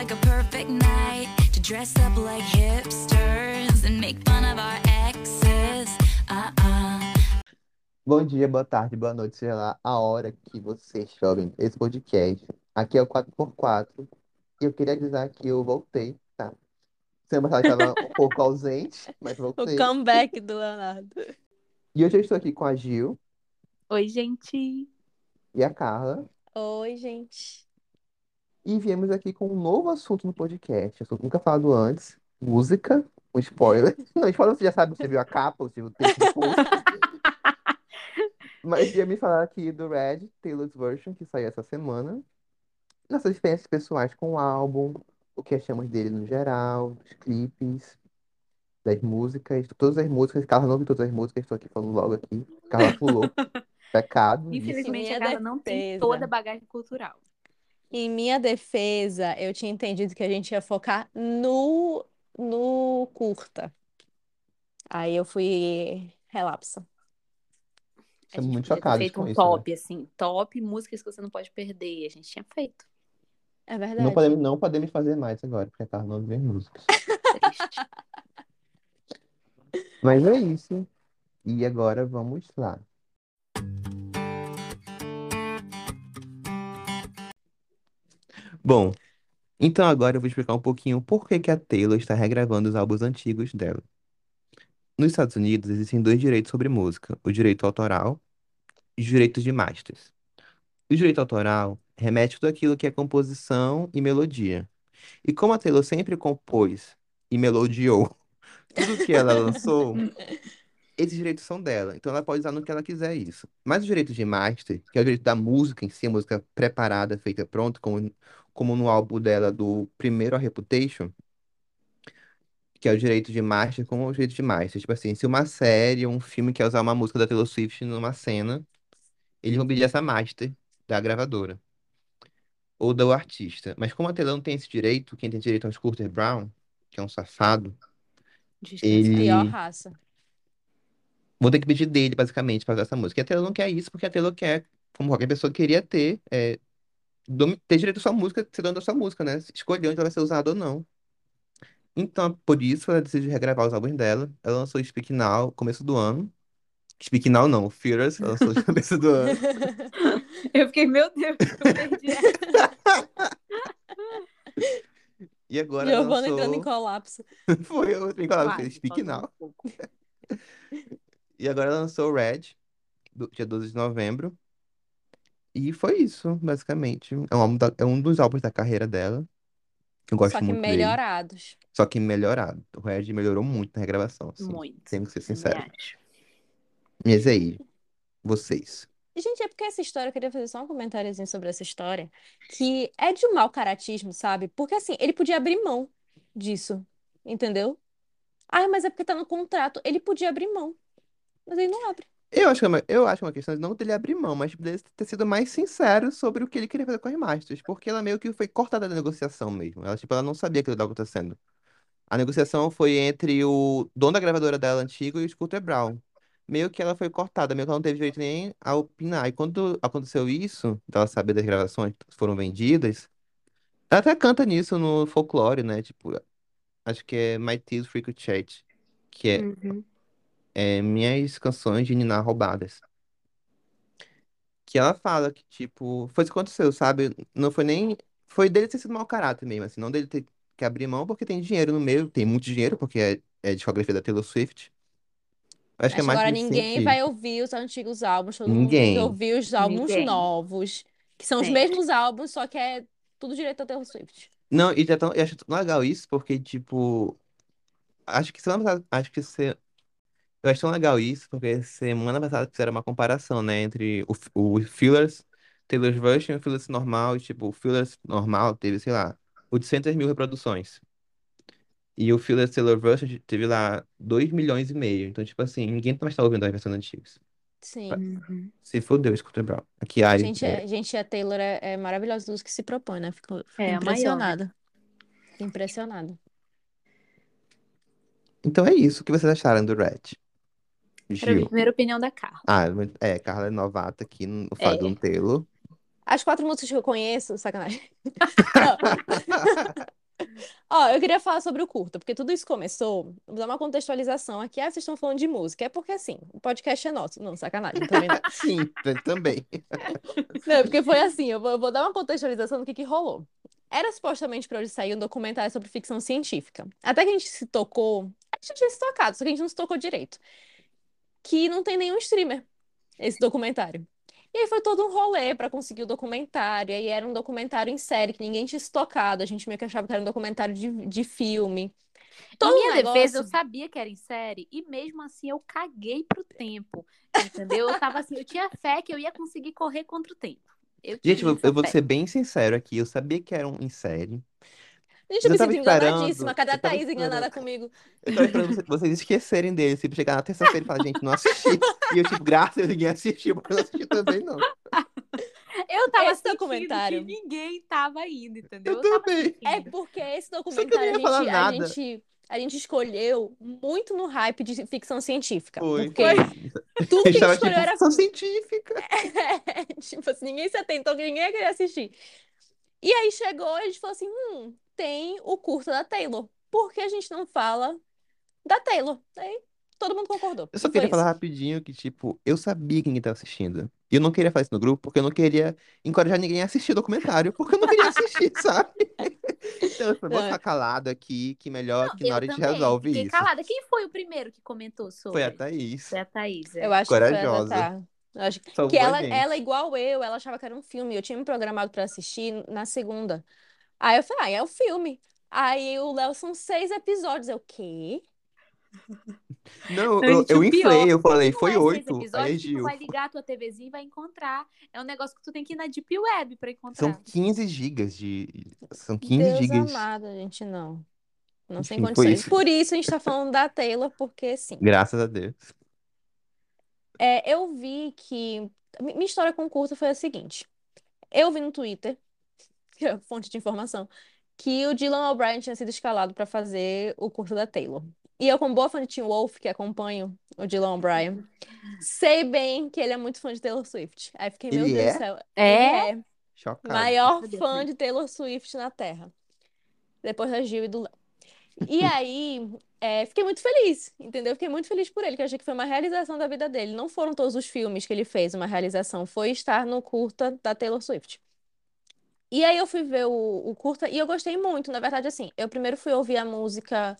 like a perfect night to dress up like hipsters and make fun of our exes. Uh-uh. Bom dia, boa tarde, boa noite, seja lá a hora que vocês ouvem esse podcast. Aqui é o 4x4 e eu queria avisar que eu voltei, tá? Semana passada estava um pouco ausente, mas O voltei. comeback do Leonardo. E hoje eu estou aqui com a Gil Oi, gente. e a Carla Oi, gente. E viemos aqui com um novo assunto no podcast, assunto nunca falado antes, música, um spoiler. Não, spoiler você já sabe, você viu a capa, você viu o texto do post. Mas ia me falar aqui do Red, Taylor's Version, que saiu essa semana. Nossas experiências pessoais com o álbum, o que achamos dele no geral, dos clipes, das músicas, todas as músicas. Carla não ouviu todas as músicas, estou aqui falando logo aqui. Carla pulou. Pecado. isso. Infelizmente, Minha a Carla não tem toda a bagagem cultural. Em minha defesa, eu tinha entendido que a gente ia focar no, no curta. Aí eu fui relapsa. A Estamos gente muito podia ter chocados feito com um isso, né? top, assim, top músicas que você não pode perder. A gente tinha feito. É Não verdade. podemos, não podemos fazer mais agora, porque a Carla não as músicas. Triste. Mas é isso. E agora vamos lá. Bom, então agora eu vou explicar um pouquinho por que que a Taylor está regravando os álbuns antigos dela. Nos Estados Unidos existem dois direitos sobre música, o direito autoral e os direitos de masters. O direito autoral remete tudo aquilo que é composição e melodia. E como a Taylor sempre compôs e melodiou tudo que ela lançou, esses direitos são dela. Então ela pode usar no que ela quiser isso. Mas os direitos de master, que é o direito da música em si, a música preparada, feita pronta, como, como no álbum dela do primeiro a Reputation, que é o direito de master, como o direito de master. Tipo assim, se uma série ou um filme quer usar uma música da Taylor Swift numa cena, eles vão pedir essa master da gravadora ou do artista. Mas como a Taylor não tem esse direito, quem tem direito é o Scooter Brown, que é um safado, Dispensa. ele Pior raça. vou ter que pedir dele, basicamente, para usar essa música. E a Taylor não quer isso, porque a Taylor quer, como qualquer pessoa queria ter, é, ter direito à sua música, ser dono da sua música, né? Escolher onde ela vai ser usada ou não. Então, por isso, ela decidiu regravar os álbuns dela. Ela lançou Speak Now, começo do ano. Speak Now não, Fearless, ela lançou no começo do ano. Eu fiquei, meu Deus, eu perdi essa. E agora Giovanna entrando em lançou... colapso. Foi eu que falava, Quase, Speak um Now. pouco. E agora lançou o Red, do, dia 12 de novembro. E foi isso, basicamente. É um, álbum da- é um dos álbuns da carreira dela. Eu gosto Só que muito dele. melhorados. Só que melhorado. O Red melhorou muito na regravação, assim. Muito. Temos que ser Também sinceros. acho. Mas aí, vocês. Gente, é porque essa história, eu queria fazer só um comentáriozinho sobre essa história, que é de um mau caratismo, sabe? Porque assim, ele podia abrir mão disso, entendeu? Ah, mas é porque tá no contrato. Ele podia abrir mão, mas ele não abre. Eu acho que é uma, eu acho uma questão de não dele abrir mão, mas dele ter sido mais sincero sobre o que ele queria fazer com as masters. Porque ela meio que foi cortada da negociação mesmo. Ela, tipo, ela não sabia que estava acontecendo. A negociação foi entre o dono da gravadora dela antigo e o Scooter Brown. Meio que ela foi cortada, meio que ela não teve direito nem a opinar. E quando aconteceu isso, dela saber das gravações que foram vendidas, ela até canta nisso no folclore, né? Tipo, acho que é My Tears Freak Chat, que é, Uhum. É Minhas Canções de Ninar Roubadas. Que ela fala que, tipo, foi isso que aconteceu, sabe? Não foi nem. Foi dele ter sido mau caráter mesmo, assim, não dele ter que abrir mão porque tem dinheiro no meio, tem muito dinheiro, porque é, é discografia da Taylor Swift. Acho que é mais agora nesse ninguém sentido. vai ouvir os antigos álbuns, todo mundo Ninguém. ouvir os álbuns Ninguém. novos, que são os mesmos álbuns, só que é tudo direito da Taylor Swift. Não, e já tão, eu acho tão legal isso, porque, tipo, acho que semana passada, acho que se, eu acho tão legal isso, porque semana passada fizeram uma comparação, né, entre o, o Fearless, Taylor's Version e o Fearless normal, e, tipo, o Fearless normal teve, sei lá, 800 mil reproduções. E o Fearless Taylor Version teve lá 2 milhões e meio. Então, tipo assim, ninguém mais tá ouvindo as versões antigas. Sim. Se fodeu, Scooter Brown. Aqui, Ari, Gente, é, é, gente, a Taylor é, é maravilhosa dos que se propõe, né? Fico, fico É a maior. impressionada. Fico impressionada. Então é isso. O que vocês acharam do Red? Gil. primeiro a opinião da Carla. Ah, é, Carla é novata aqui no Fado É. Taylor. As quatro músicas que eu conheço, sacanagem. Não. Ó, eu queria falar sobre o curta, porque tudo isso começou. Vou dar uma contextualização aqui. Ah, vocês estão falando de música. É porque assim, o podcast é nosso. Não, sacanagem, também não. Sim, t- também. Não, porque foi assim, eu vou, eu vou dar uma contextualização do que que rolou. Era supostamente para hoje sair um documentário sobre ficção científica. Até que a gente se tocou, a gente tinha se tocado, só que a gente não se tocou direito. Que não tem nenhum streamer, esse documentário. E aí foi todo um rolê para conseguir o documentário. E aí era um documentário em série, que ninguém tinha se tocado. A gente meio que achava que era um documentário de, de filme. Todo Em minha um defesa, eu negócio. sabia que era em série e mesmo assim eu caguei pro tempo, entendeu? Eu tava assim, eu tinha fé que eu ia conseguir correr contra o tempo. Eu Gente, eu, eu vou ser bem sincero aqui. Eu sabia que eram em série. Gente, eu Eu me sinto esperando, enganadíssima. Cadê a eu Thaís enganada comigo? Eu tava esperando vocês- esquecerem dele. Tipo, chegar na terça-feira e falar, gente, não assisti. E eu, tipo, graças a Deus, ninguém assistiu, eu não assisti também, não. Eu tava Esse documentário. que ninguém tava indo, entendeu? Eu tava também. É porque esse eu documentário a gente, a gente, a gente escolheu muito no hype de ficção científica. Foi, Porque foi. tudo que escolheu tipo, era. ficção científica. tipo assim, ninguém se atentou que ninguém ia querer assistir. E aí chegou e a gente falou assim: hum, tem o curta da Taylor. Por que a gente não fala da Taylor? Aí todo mundo concordou. Eu só queria falar isso. rapidinho que, tipo, eu sabia que ninguém tava assistindo. E eu não queria fazer isso no grupo porque eu não queria encorajar ninguém a assistir o documentário, porque eu não queria assistir, sabe? Então, eu falei, vou ficar calado aqui, que melhor Não, que na hora a gente também resolve fiquei isso. calada. Quem foi o primeiro que comentou Foi a sobre? Thaís. Foi a Thaís, é. Eu acho que foi a da Corajosa. Eu acho que Salvou ela, ela, igual eu, ela achava que era um filme. Eu tinha me programado pra assistir na segunda. Aí eu falei, ah, é o filme. Aí o Léo são seis episódios. Eu, o quê? Não, Não, eu, eu inflei, eu falei, Não foi é oito. Aí tu Gil. vai ligar a tua TVzinha e vai encontrar. É um negócio que tu tem que ir na Deep Web pra São encontrar. 15 gigas de. São 15 Deus gigas. amado, gente, não. Não tem Enfim, foi condições. isso. Por isso a gente tá falando da Taylor, porque sim. Graças a Deus. É, eu vi que. mi- Minha história com o curta foi a seguinte. Eu vi no Twitter, que é fonte de informação, que o Dylan O'Brien tinha sido escalado pra fazer o curta da Taylor. E eu, como boa fã de Teen Wolf, que acompanho o Dylan O'Brien, sei bem que ele é muito fã de Taylor Swift. Aí fiquei, meu Ele Deus do é? céu. É? Ele é. Chocado. Maior fã de Taylor Swift na Terra. Depois da Gil e do Léo. E aí, é, fiquei muito feliz, entendeu? Fiquei muito feliz por ele, que eu achei que foi uma realização da vida dele. Não foram todos os filmes que ele fez uma realização, foi estar no curta da Taylor Swift. E aí eu fui ver o, o curta e eu gostei muito. Na verdade, assim, eu primeiro fui ouvir a música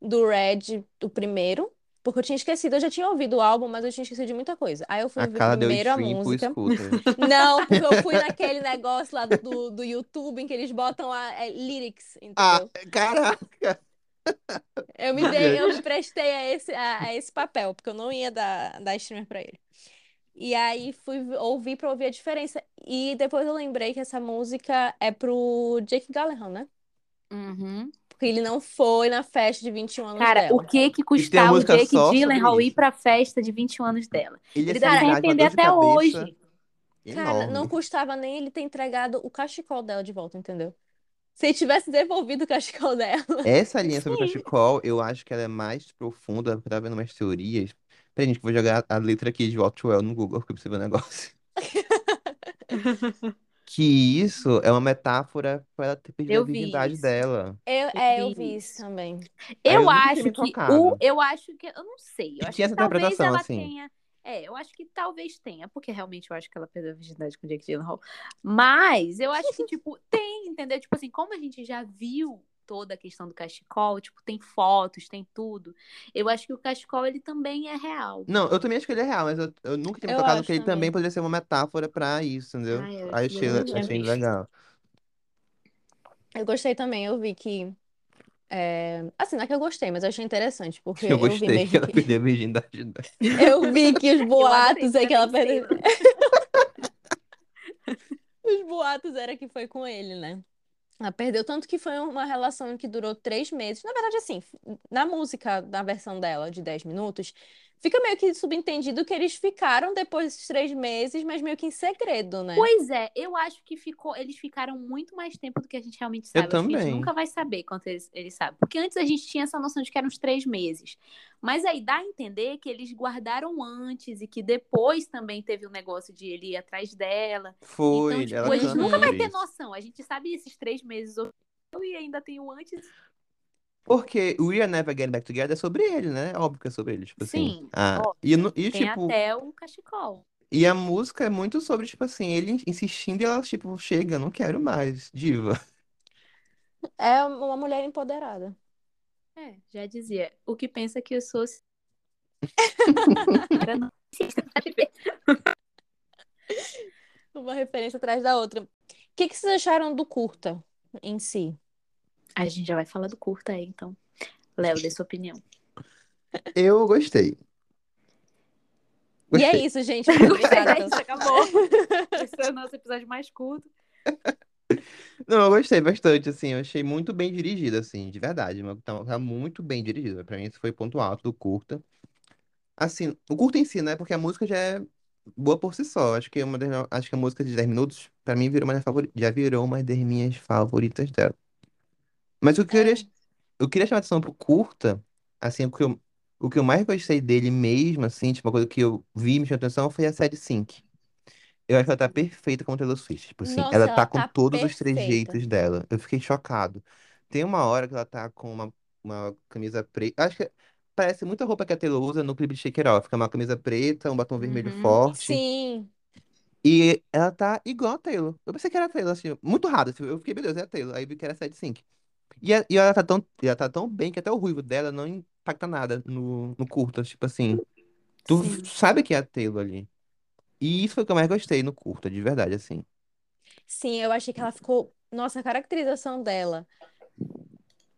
do Red, do primeiro, porque eu tinha esquecido, eu já tinha ouvido o álbum, mas eu tinha esquecido de muita coisa. Aí eu fui A ouvir primeiro a música. escuta. Não, porque eu fui naquele negócio lá do, do YouTube em que eles botam a é, lyrics, Ah, entendeu? caraca! Eu me dei, eu me prestei a esse, a, a esse papel, porque eu não ia dar, dar streamer pra ele. E aí fui ouvir pra ouvir a diferença. E depois eu lembrei que essa música é pro Jake Gyllenhaal, né? Uhum. Porque ele não foi na festa de 21 anos Cara, dela. o que que custava o Jake Gyllenhaal ir pra festa de 21 anos dela? Ele Ele de uma arrepender até cabeça hoje. Cara, não enorme. custava nem ele ter entregado o cachecol dela de volta, entendeu? Se ele tivesse devolvido o cachecol dela. Essa linha sobre o cachecol, eu acho que ela é mais profunda. Eu tava vendo umas teorias. Peraí, gente, que eu vou jogar a letra aqui de Well no Google, porque eu preciso ver um negócio. Que isso é uma metáfora pra ela ter perdido a Eu vi virgindade isso. dela. Eu, é, eu vi isso também. Eu Eu acho que o, eu acho que, eu não sei, E eu acho tinha que essa talvez ela assim. tenha, é, eu acho que talvez tenha, porque realmente eu acho que ela perdeu a virgindade com o Jake Gyllenhaal, mas eu acho que, tipo, tem, entendeu? Tipo assim, como a gente já viu toda a questão do cachecol, tipo, tem fotos, tem tudo, eu acho que o cachecol, ele também é real. Não, eu também acho que ele é real, mas eu, eu nunca tinha me Eu tocado que ele também. também poderia ser uma metáfora pra isso, entendeu? Ai, eu, Aí eu achei, achei legal. Eu gostei também, eu vi que. é, Assim, não é que eu gostei, mas eu achei interessante, porque Eu eu vi gostei que mesmo ela que. perdeu a virgindade dela. Eu vi que os boatos é que ela perdeu. Os boatos era que foi com ele, né? Ela perdeu, tanto que foi uma relação que durou três meses. Na verdade, assim, na música, na versão dela de 10 minutos, Fica meio que subentendido que eles ficaram depois desses três meses, mas meio que em segredo, né? Pois é, eu acho que ficou, eles ficaram muito mais tempo do que a gente realmente Eu sabe. Acho que a gente também. nunca vai saber quanto eles, eles sabem. Porque antes a gente tinha essa noção de que eram uns três meses. Mas aí dá a entender que eles guardaram antes e que depois também teve o negócio de ele ir atrás dela. Foi, então, tipo, ela a gente nunca vai ter noção. A gente sabe esses três meses e ainda tem o antes. Porque We Are Never Getting Back Together é sobre ele, né? Óbvio que é sobre ele, tipo assim. Sim, Ah, óbvio. e, no- e, Tem tipo, até o cachecol. e a música é muito sobre, tipo assim, ele insistindo e ela, tipo, chega, não quero mais, diva. É uma mulher empoderada. É, já dizia. O que pensa que eu sou. Uma referência atrás da outra. O que que vocês acharam do curta em si? A gente já vai falar do curta aí, então. Léo, dê sua opinião. Eu gostei. E é Gostei. isso, gente. Obrigada. É isso, acabou. Esse é o nosso episódio mais curto. Não, eu gostei bastante, assim, eu achei muito bem dirigido, assim, de verdade, mas tá, tá muito bem dirigido, pra mim esse foi o ponto alto do curta. Assim, o curta em si, né, porque a música já é boa por si só, acho que é uma das, acho que a música de 10 minutos, pra mim, virou uma das favori- já virou uma das minhas favoritas dela. Mas o que eu É. queria, eu queria chamar atenção pro curta, assim, o que eu, o que eu mais gostei dele mesmo, assim, tipo, uma coisa que eu vi e me chamou atenção foi a Sad Sync. Eu acho que ela tá perfeita como Taylor Swift. Tipo assim, Nossa, ela ela tá com tá todos os perfeita. trejeitos dela. Eu fiquei chocado. Tem uma hora que ela tá com uma, uma camisa preta. Acho que parece muita roupa que a Taylor usa no clipe de Shake It Off. Que é uma camisa preta, um batom vermelho Uhum. forte. Sim. E ela tá igual a Taylor. Eu pensei que era a Taylor, assim, muito rápido. assim, Eu fiquei, meu Deus, é a Taylor. Aí vi que era 7.5. E, a- e ela tá tão, e ela tá tão bem que até o ruivo dela não impacta nada no, no curta. Tipo assim, tu Sim. sabe que é a Taylor ali. E isso foi o que eu mais gostei no curta, de verdade, assim. Sim, eu achei que ela ficou. Nossa, a caracterização dela,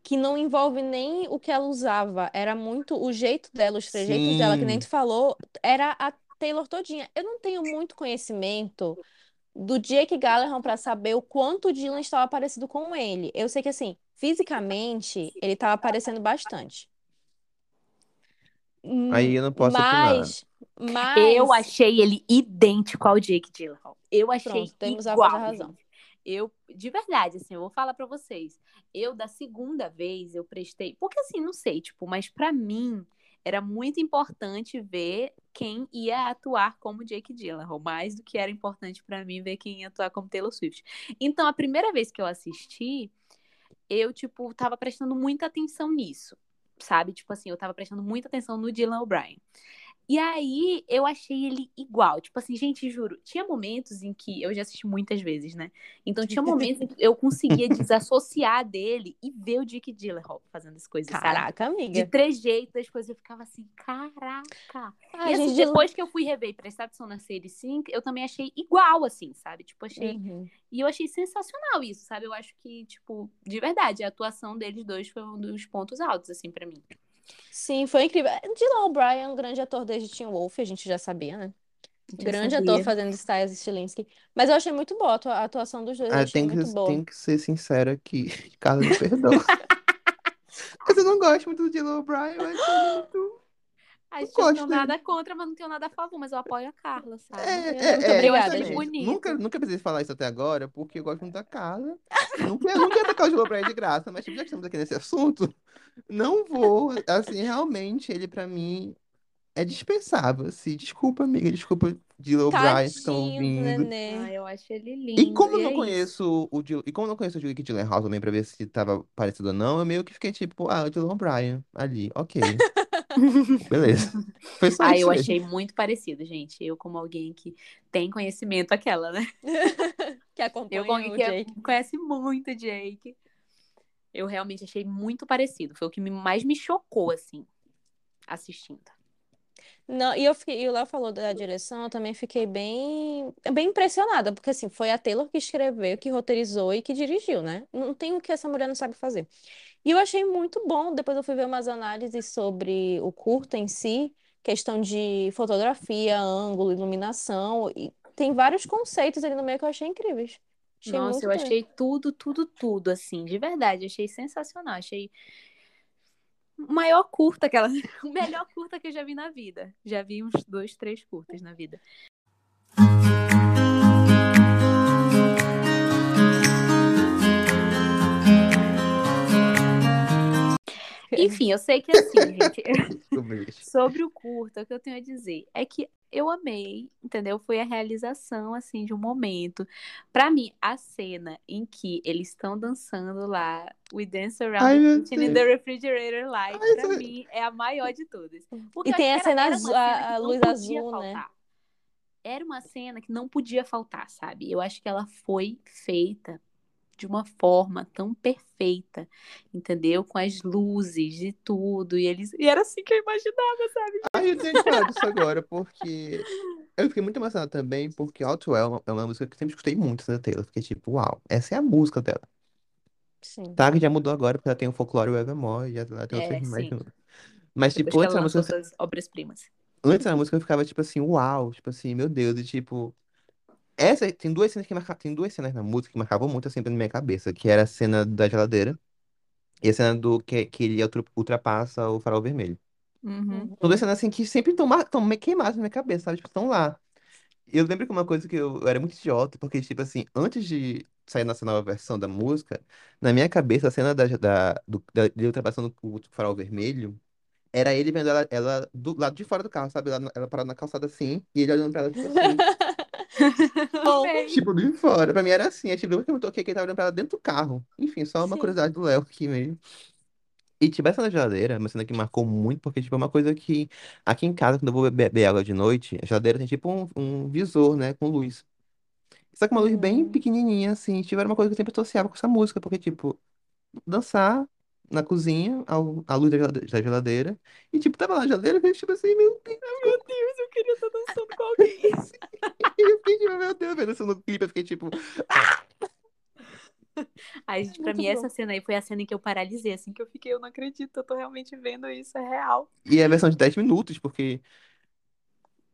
que não envolve nem o que ela usava, era muito o jeito dela, os trejeitos dela, que nem Sim. tu falou, era a Taylor todinha. Eu não tenho muito conhecimento do Jake Gyllenhaal para saber o quanto o Dylan estava parecido com ele. Eu sei que, assim, fisicamente, ele estava parecendo bastante. Aí eu não posso opinar. Mas, mas... Eu achei ele idêntico ao Jake Gyllenhaal. Eu achei Pronto, temos a igual, coisa razão. Eu, de verdade, assim, eu vou falar pra vocês. Eu, da segunda vez, eu prestei... Porque, assim, não sei, tipo, mas pra mim, era muito importante ver quem ia atuar como Jake Gyllenhaal. Mais do que era importante pra mim ver quem ia atuar como Taylor Swift. Então, a primeira vez que eu assisti, eu, tipo, tava prestando muita atenção nisso. Sabe? Tipo assim, eu tava prestando muita atenção no Dylan O'Brien. E aí eu achei ele igual. Tipo assim, gente, juro, tinha momentos em que eu já assisti muitas vezes, né? Então tinha momentos em que eu conseguia desassociar dele e ver o Jake Gyllenhaal fazendo as coisas, sabe? Caraca, De amiga. trejeito das coisas, eu ficava assim, caraca. Ai, e assim, gente, depois que eu fui rever prestar atenção na série 5, eu também achei igual, assim, sabe? Tipo, achei Uhum. e eu achei sensacional isso, sabe? Eu acho que, tipo, de verdade, a atuação deles dois foi um dos pontos altos, assim, pra mim. Sim, foi incrível. Dylan O'Brien é um grande ator desde Teen Wolf, a gente já sabia, né? Já Grande sabia. ator fazendo Styles e Stilinski. Mas eu achei muito boa a atua- a atuação dos dois, Ah, tem que, muito boa. tem que ser sincero aqui. Carla, me perdoa. Mas eu não gosto muito do Dylan O'Brien, eu acho muito... A gente Eu não dele. nada contra, mas não tenho nada a favor, mas eu apoio a Carla, sabe? É, Muito é, é, obrigada, gente. Bonito. Nunca, nunca precisei falar isso até agora, porque eu gosto muito da Carla. Quero, não quero atacar o Dylan O'Brien de graça, mas tipo, já que estamos aqui nesse assunto, não vou. Assim, realmente, ele pra mim é dispensável. Assim, desculpa, amiga, desculpa, Dylan O'Brien, que estão ouvindo. nenê. Ah, eu acho ele lindo. E como eu e não é conheço o Dylan, e como eu não conheço o Jake Gyllenhaal também pra ver se tava parecido ou não, eu meio que fiquei tipo, ah, o Dylan O'Brien ali, ok, beleza. Foi só Ah, isso eu mesmo. achei muito parecido, gente. Eu, como alguém que tem conhecimento, aquela, né? Que acompanha Eu, o que é- Jake. conhece muito o Jake. Eu realmente achei muito parecido. Foi o que mais me chocou, assim, assistindo. Não, e eu fiquei, e o Léo falou da direção, eu também fiquei bem, bem impressionada, porque assim, foi a Taylor que escreveu, que roteirizou e que dirigiu, né? Não tem o que essa mulher não sabe fazer. E eu achei muito bom, depois eu fui ver umas análises sobre o curta em si, questão de fotografia, ângulo, iluminação, e tem vários conceitos ali no meio que eu achei incríveis. Achei Nossa, muito eu bem. achei tudo, tudo, tudo, assim, de verdade. Achei sensacional. Achei. o maior curta que ela. O melhor curta que eu já vi na vida. Já vi uns dois, três curtas na vida. Enfim, eu sei que assim, gente, Sobre o curta, o que eu tenho a dizer é que eu amei, entendeu? Foi a realização, assim, de um momento. Pra mim, a cena em que eles estão dançando lá, We Dance Around Ai, the meu Kitchen in the Refrigerator Light, Ai, pra isso- mim, é a maior de todas. Porque E tem a cena azul- cena a- luz azul, né? faltar. Era uma cena que não podia faltar, sabe? Eu acho que ela foi feita de uma forma tão perfeita, entendeu? Com as luzes e tudo. E eles. E era assim que eu imaginava, sabe? Ai, eu tenho que falar disso agora, porque eu fiquei muito emocionado também, porque Outwell é uma- é uma música que eu sempre escutei muito da Taylor. Fiquei tipo, uau, essa é a música dela. Sim. Tá, que já mudou agora, porque ela tem o Folklore e o Evermore, e ela tem É, mais de novo. Mas, Depois tipo, antes da música, obras-primas. antes da música eu ficava, tipo assim, uau, tipo assim, meu Deus, e tipo. Essa, tem duas cenas que marca, tem duas cenas na música que marcavam muito assim na minha cabeça, que era a cena da geladeira e a cena do que, que ele ultra- ultrapassa o farol vermelho. Uhum. São duas cenas assim que sempre estão tão meio queimadas na minha cabeça, sabe? Tipo, estão lá. Eu lembro que uma coisa que eu, eu era muito idiota, porque, tipo assim, antes de sair nessa nova versão da música, na minha cabeça, a cena da, da, do, da, de ultrapassando o farol vermelho era ele vendo ela, ela do lado de fora do carro, sabe? Ela, ela parada na calçada assim, e ele olhando pra ela, tipo assim. Bom. Tipo, de fora. Pra mim era assim. A gente lembra que eu toquei que ele tava olhando pra ela dentro do carro. Enfim, só uma Sim. curiosidade do Léo aqui mesmo. E, tipo, essa na geladeira, é uma cena que marcou muito, porque, tipo, é uma coisa que aqui em casa, quando eu vou beber, beber água de noite, a geladeira tem, tipo, um, um visor, né, com luz. Só que uma luz bem Hum. pequenininha, assim. Tipo, era uma coisa que eu sempre associava com essa música, porque, tipo, dançar na cozinha, ao, à luz da gelade- da geladeira, e, tipo, tava lá a geladeira, e eu, tipo assim, meu Deus, Meu Deus, eu queria estar dançando com alguém. eu fiquei, tipo, meu Deus, vendo isso no clipe, eu fiquei, tipo, Ai, gente, pra Muito mim, bom. essa cena aí foi a cena em que eu paralisei, assim, que eu fiquei, eu não acredito, eu tô realmente vendo isso, é real. E é a versão de 10 minutos, porque.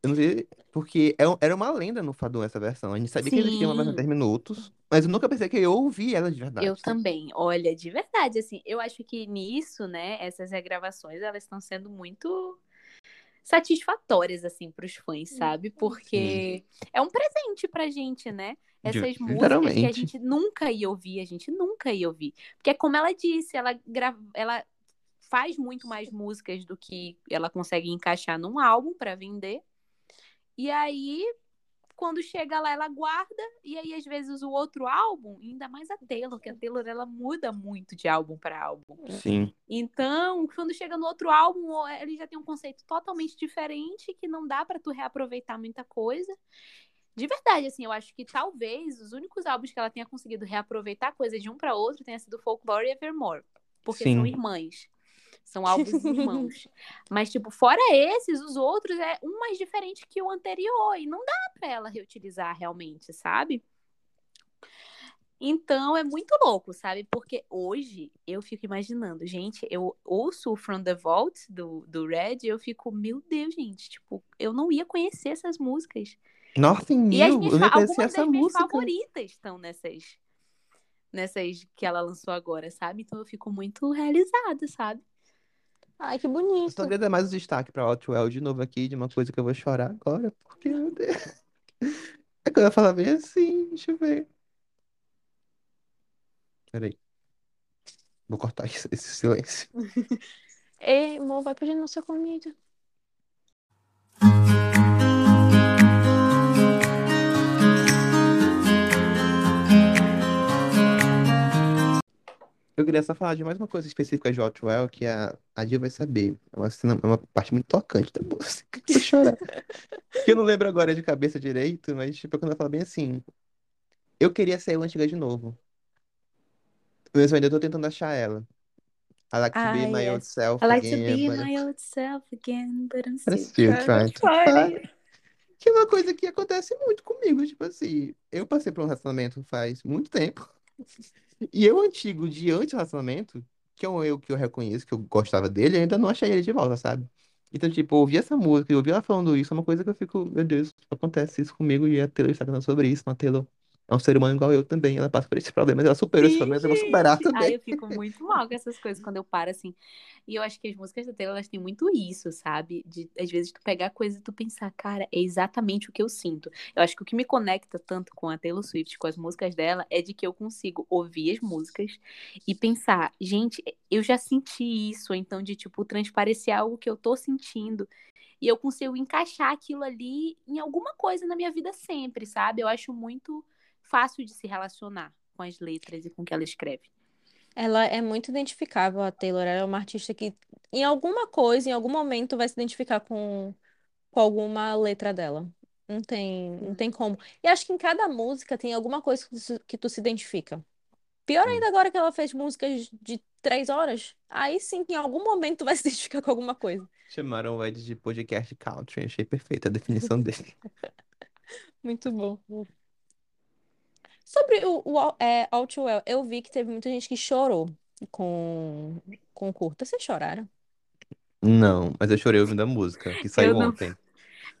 Eu não sei. Porque é era uma lenda no Fadum essa versão. A gente sabia que existia uma versão de Sim. 10 minutos, mas eu nunca pensei que eu ouvi ela de verdade. Eu também, olha, de verdade, assim, eu acho que nisso, né, essas regravações, elas estão sendo muito satisfatórias, assim, pros fãs, sabe? Porque é um presente pra gente, né? Essas músicas que a gente nunca ia ouvir, a gente nunca ia ouvir. Porque, como ela disse, ela, gra... ela faz muito mais músicas do que ela consegue encaixar num álbum pra vender. E aí, quando chega lá, ela guarda, e aí, às vezes, o outro álbum, ainda mais a Taylor, que a Taylor ela muda muito de álbum pra álbum. Sim. Então, quando chega no outro álbum, ele já tem um conceito totalmente diferente, que não dá pra tu reaproveitar muita coisa. De verdade, assim, eu acho que talvez os únicos álbuns que ela tenha conseguido reaproveitar coisa de um pra outro tenha sido Folklore e Evermore. Porque são Sim. irmãs. São álbuns irmãos. Mas, tipo, fora esses, os outros é um mais diferente que o anterior. E não dá pra ela reutilizar realmente, sabe? Então é muito louco, sabe? Porque hoje eu fico imaginando, gente, eu ouço o From the Vault do, do Red e eu fico, meu Deus, gente, tipo, eu não ia conhecer essas músicas. Nothing E as New, minhas, eu algumas essa das minhas música. favoritas estão nessas, nessas que ela lançou agora, sabe? Então eu fico muito realizada, sabe? Ai, que Eu bonito. só queria dar mais o destaque pra Outwell de novo aqui, de uma coisa que eu vou chorar agora, porque, meu Deus. É quando eu falar bem assim, deixa eu ver. Peraí. Vou cortar esse esse silêncio. Ei, amor, vai pedir nossa comida. Eu queria só falar de mais uma coisa específica de Outwell, que a, a Jill vai saber. É uma, cena- é uma parte muito tocante da música. vou chorar. Que eu não lembro agora de cabeça direito, mas tipo, quando ela fala bem assim. Eu queria ser eu antiga de novo. Mas eu ainda tô tentando achar ela. I like to be Ah, my old yes. self I like to again, be but my old self again, but I'm I'm still still trying to find. Que é uma coisa que acontece muito comigo, tipo assim, eu passei por um relacionamento faz muito tempo. E eu, antigo, de antes do relacionamento, que é um eu que eu reconheço, que eu gostava dele, eu ainda não achei ele de volta, sabe? Então, tipo, ouvir essa música e ouvir ela falando isso é uma coisa que eu fico, meu Deus, acontece isso comigo e a Taylor está cantando sobre isso, uma Taylor É um ser humano igual eu também. Ela passa por esses problemas, ela superou esses problemas, eu vou superar gente. Ai, também. eu fico muito mal com essas coisas quando eu paro assim. E eu acho que as músicas da Taylor, elas têm muito isso, sabe? De, às vezes, tu pegar coisa e tu pensar, cara, é exatamente o que eu sinto. Eu acho que o que me conecta tanto com a Taylor Swift, com as músicas dela, é de que eu consigo ouvir as músicas e pensar, gente, eu já senti isso. Então, de, tipo, transparecer algo que eu tô sentindo. E eu consigo encaixar aquilo ali em alguma coisa na minha vida sempre, sabe? Eu acho muito fácil de se relacionar com as letras e com o que ela escreve. Ela é muito identificável, a Taylor. Ela é uma artista que, em alguma coisa, em algum momento, vai se identificar com, com alguma letra dela. Não tem, não tem como. E acho que em cada música tem alguma coisa que tu, se- que tu se identifica. Pior ainda agora que ela fez músicas de três horas. Aí sim, que em algum momento tu vai se identificar com alguma coisa. Chamaram o Ed de podcast country, achei perfeita a definição dele. Muito bom. Sobre o, o é, All Too Well, eu vi que teve muita gente que chorou com, com o curta. Vocês choraram? Não, mas eu chorei ouvindo a música, que Eu saiu não. ontem.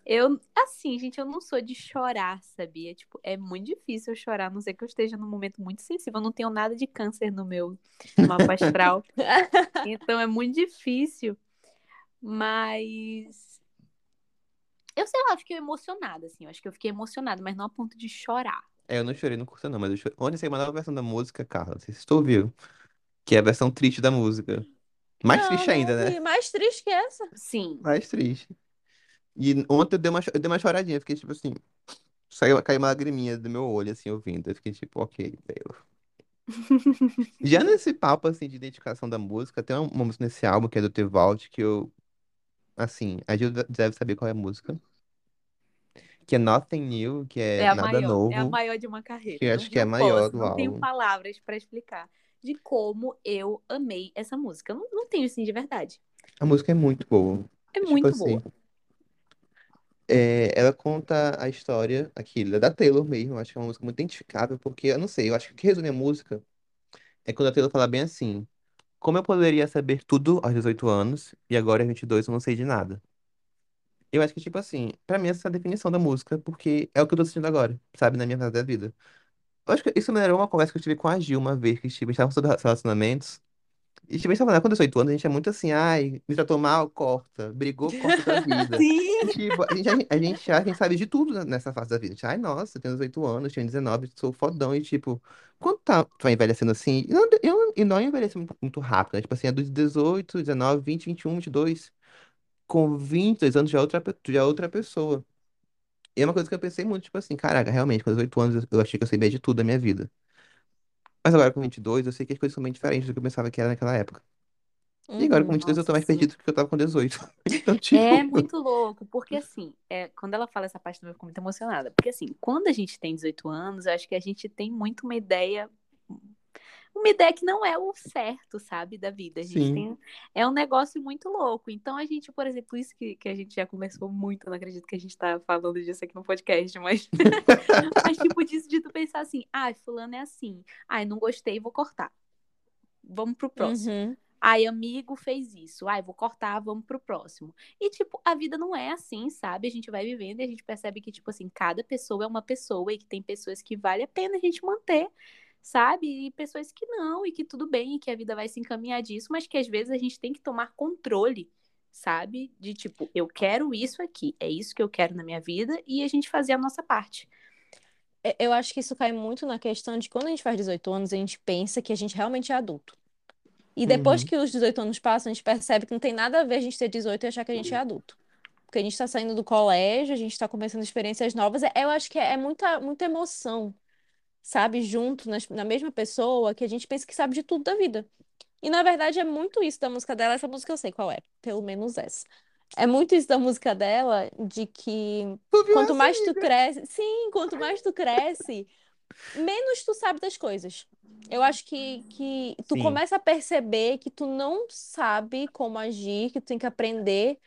Eu, assim, gente, eu não sou de chorar, sabia? Tipo, é muito difícil eu chorar, a não ser que eu esteja num momento muito sensível. Eu não tenho nada de câncer no meu mapa astral. Então é muito difícil. Mas. Eu sei lá, eu fiquei emocionada, assim. Eu acho que eu fiquei emocionada, mas não a ponto de chorar. É, eu não chorei no curso, não, mas eu chorei. Ontem saiu uma nova versão da música, Carla, não sei se tu ouviu, que é a versão triste da música. Mais Não, triste não ainda, né? vi. Mais triste que essa. Sim. Mais triste. E ontem eu dei uma, cho- eu dei uma choradinha, eu fiquei tipo assim, saiu, caiu uma lagriminha do meu olho, assim, ouvindo. Eu fiquei tipo, ok, Taylor. Já nesse papo, assim, de identificação da música, tem uma, uma música nesse álbum, que é do The Vault, que eu, assim, a Gil deve saber qual é a música, que é Nothing New, que É é Nada maior, é a Novo, maior de uma carreira. que eu Não, acho que é a não maior posso, do não tenho álbum. palavras pra explicar de como eu amei essa música. Eu não, não tenho assim de verdade. A música é muito boa. É Tipo muito assim, boa. é, ela conta a história, é da Taylor mesmo, acho que é uma música muito identificável, porque, eu não sei, eu acho que o que resume a música é quando a Taylor fala bem assim, como eu poderia saber tudo aos 18 anos, e agora aos 22 eu não sei de nada. Eu acho que, tipo assim, pra mim essa é a definição da música, porque é o que eu tô sentindo agora, sabe, na minha fase da vida. Eu acho que isso me lembrou uma conversa que eu tive com a Gil uma vez, que tipo, a gente tava sobre relacionamentos, e tipo, a gente tava falando, com 18 anos, a gente é muito assim, ai, me tratou mal, corta, brigou, corta da vida. Sim! E, tipo, a gente, a gente acha a gente sabe de tudo nessa fase da vida. A gente, ai, nossa, eu tenho 18 anos, tenho 19, sou fodão. E, tipo, quando tá, tu vai envelhecendo assim, e não, eu, e não envelhece muito, muito rápido, né? Tipo assim, é dos 18, 19, 20, 21, 22. Com 22 anos já é outra, já é outra pessoa. E é uma coisa que eu pensei muito, tipo assim, caraca, realmente, com 18 anos eu achei que eu sabia de tudo da minha vida. Mas agora com 22, eu sei que as coisas são bem diferentes do que eu pensava que era naquela época. E agora com Uhum. 22 eu tô Nossa, mais sim. perdido do que eu tava com 18. Então, tipo, É muito louco, porque assim, é, quando ela fala essa parte, eu fico muito emocionada. Porque assim, quando a gente tem 18 anos, eu acho que a gente tem muito uma ideia. Uma ideia que não é o certo, sabe, da vida. A gente sim. tem. É um negócio muito louco. Então, a gente, por exemplo, isso que, que a gente já conversou muito, não acredito que a gente tá falando disso aqui no podcast, mas. mas, tipo, disso de tu pensar assim, ah, fulano é assim. Ai, não gostei, vou cortar. Vamos pro próximo. Uhum. Ai, amigo fez isso. Ai, vou cortar, vamos pro próximo. E, tipo, a vida não é assim, sabe? A gente vai vivendo e a gente percebe que, tipo assim, cada pessoa é uma pessoa e que tem pessoas que vale a pena a gente manter, sabe? E pessoas que não, e que tudo bem, e que a vida vai se encaminhar disso, mas que às vezes a gente tem que tomar controle, sabe? De, tipo, eu quero isso aqui, é isso que eu quero na minha vida e a gente fazer a nossa parte. É, Eu acho que isso cai muito na questão de quando a gente faz 18 anos, a gente pensa que a gente realmente é adulto. E depois Uhum. que os 18 anos passam, a gente percebe que não tem nada a ver a gente ter 18 e achar que a gente é adulto. Porque a gente está saindo do colégio, a gente está começando experiências novas. É- Eu acho que é, é muita, muita emoção, sabe? Junto nas- na mesma pessoa, que a gente pensa que sabe de tudo da vida. E na verdade é muito isso da música dela. Essa música eu sei qual é, pelo menos essa. É muito isso da música dela, de que quanto mais tu amiga? cresce, sim, quanto mais tu cresce, menos tu sabe das coisas. Eu acho que, que tu Sim. começa a perceber que tu não sabe como agir, que tu tem que aprender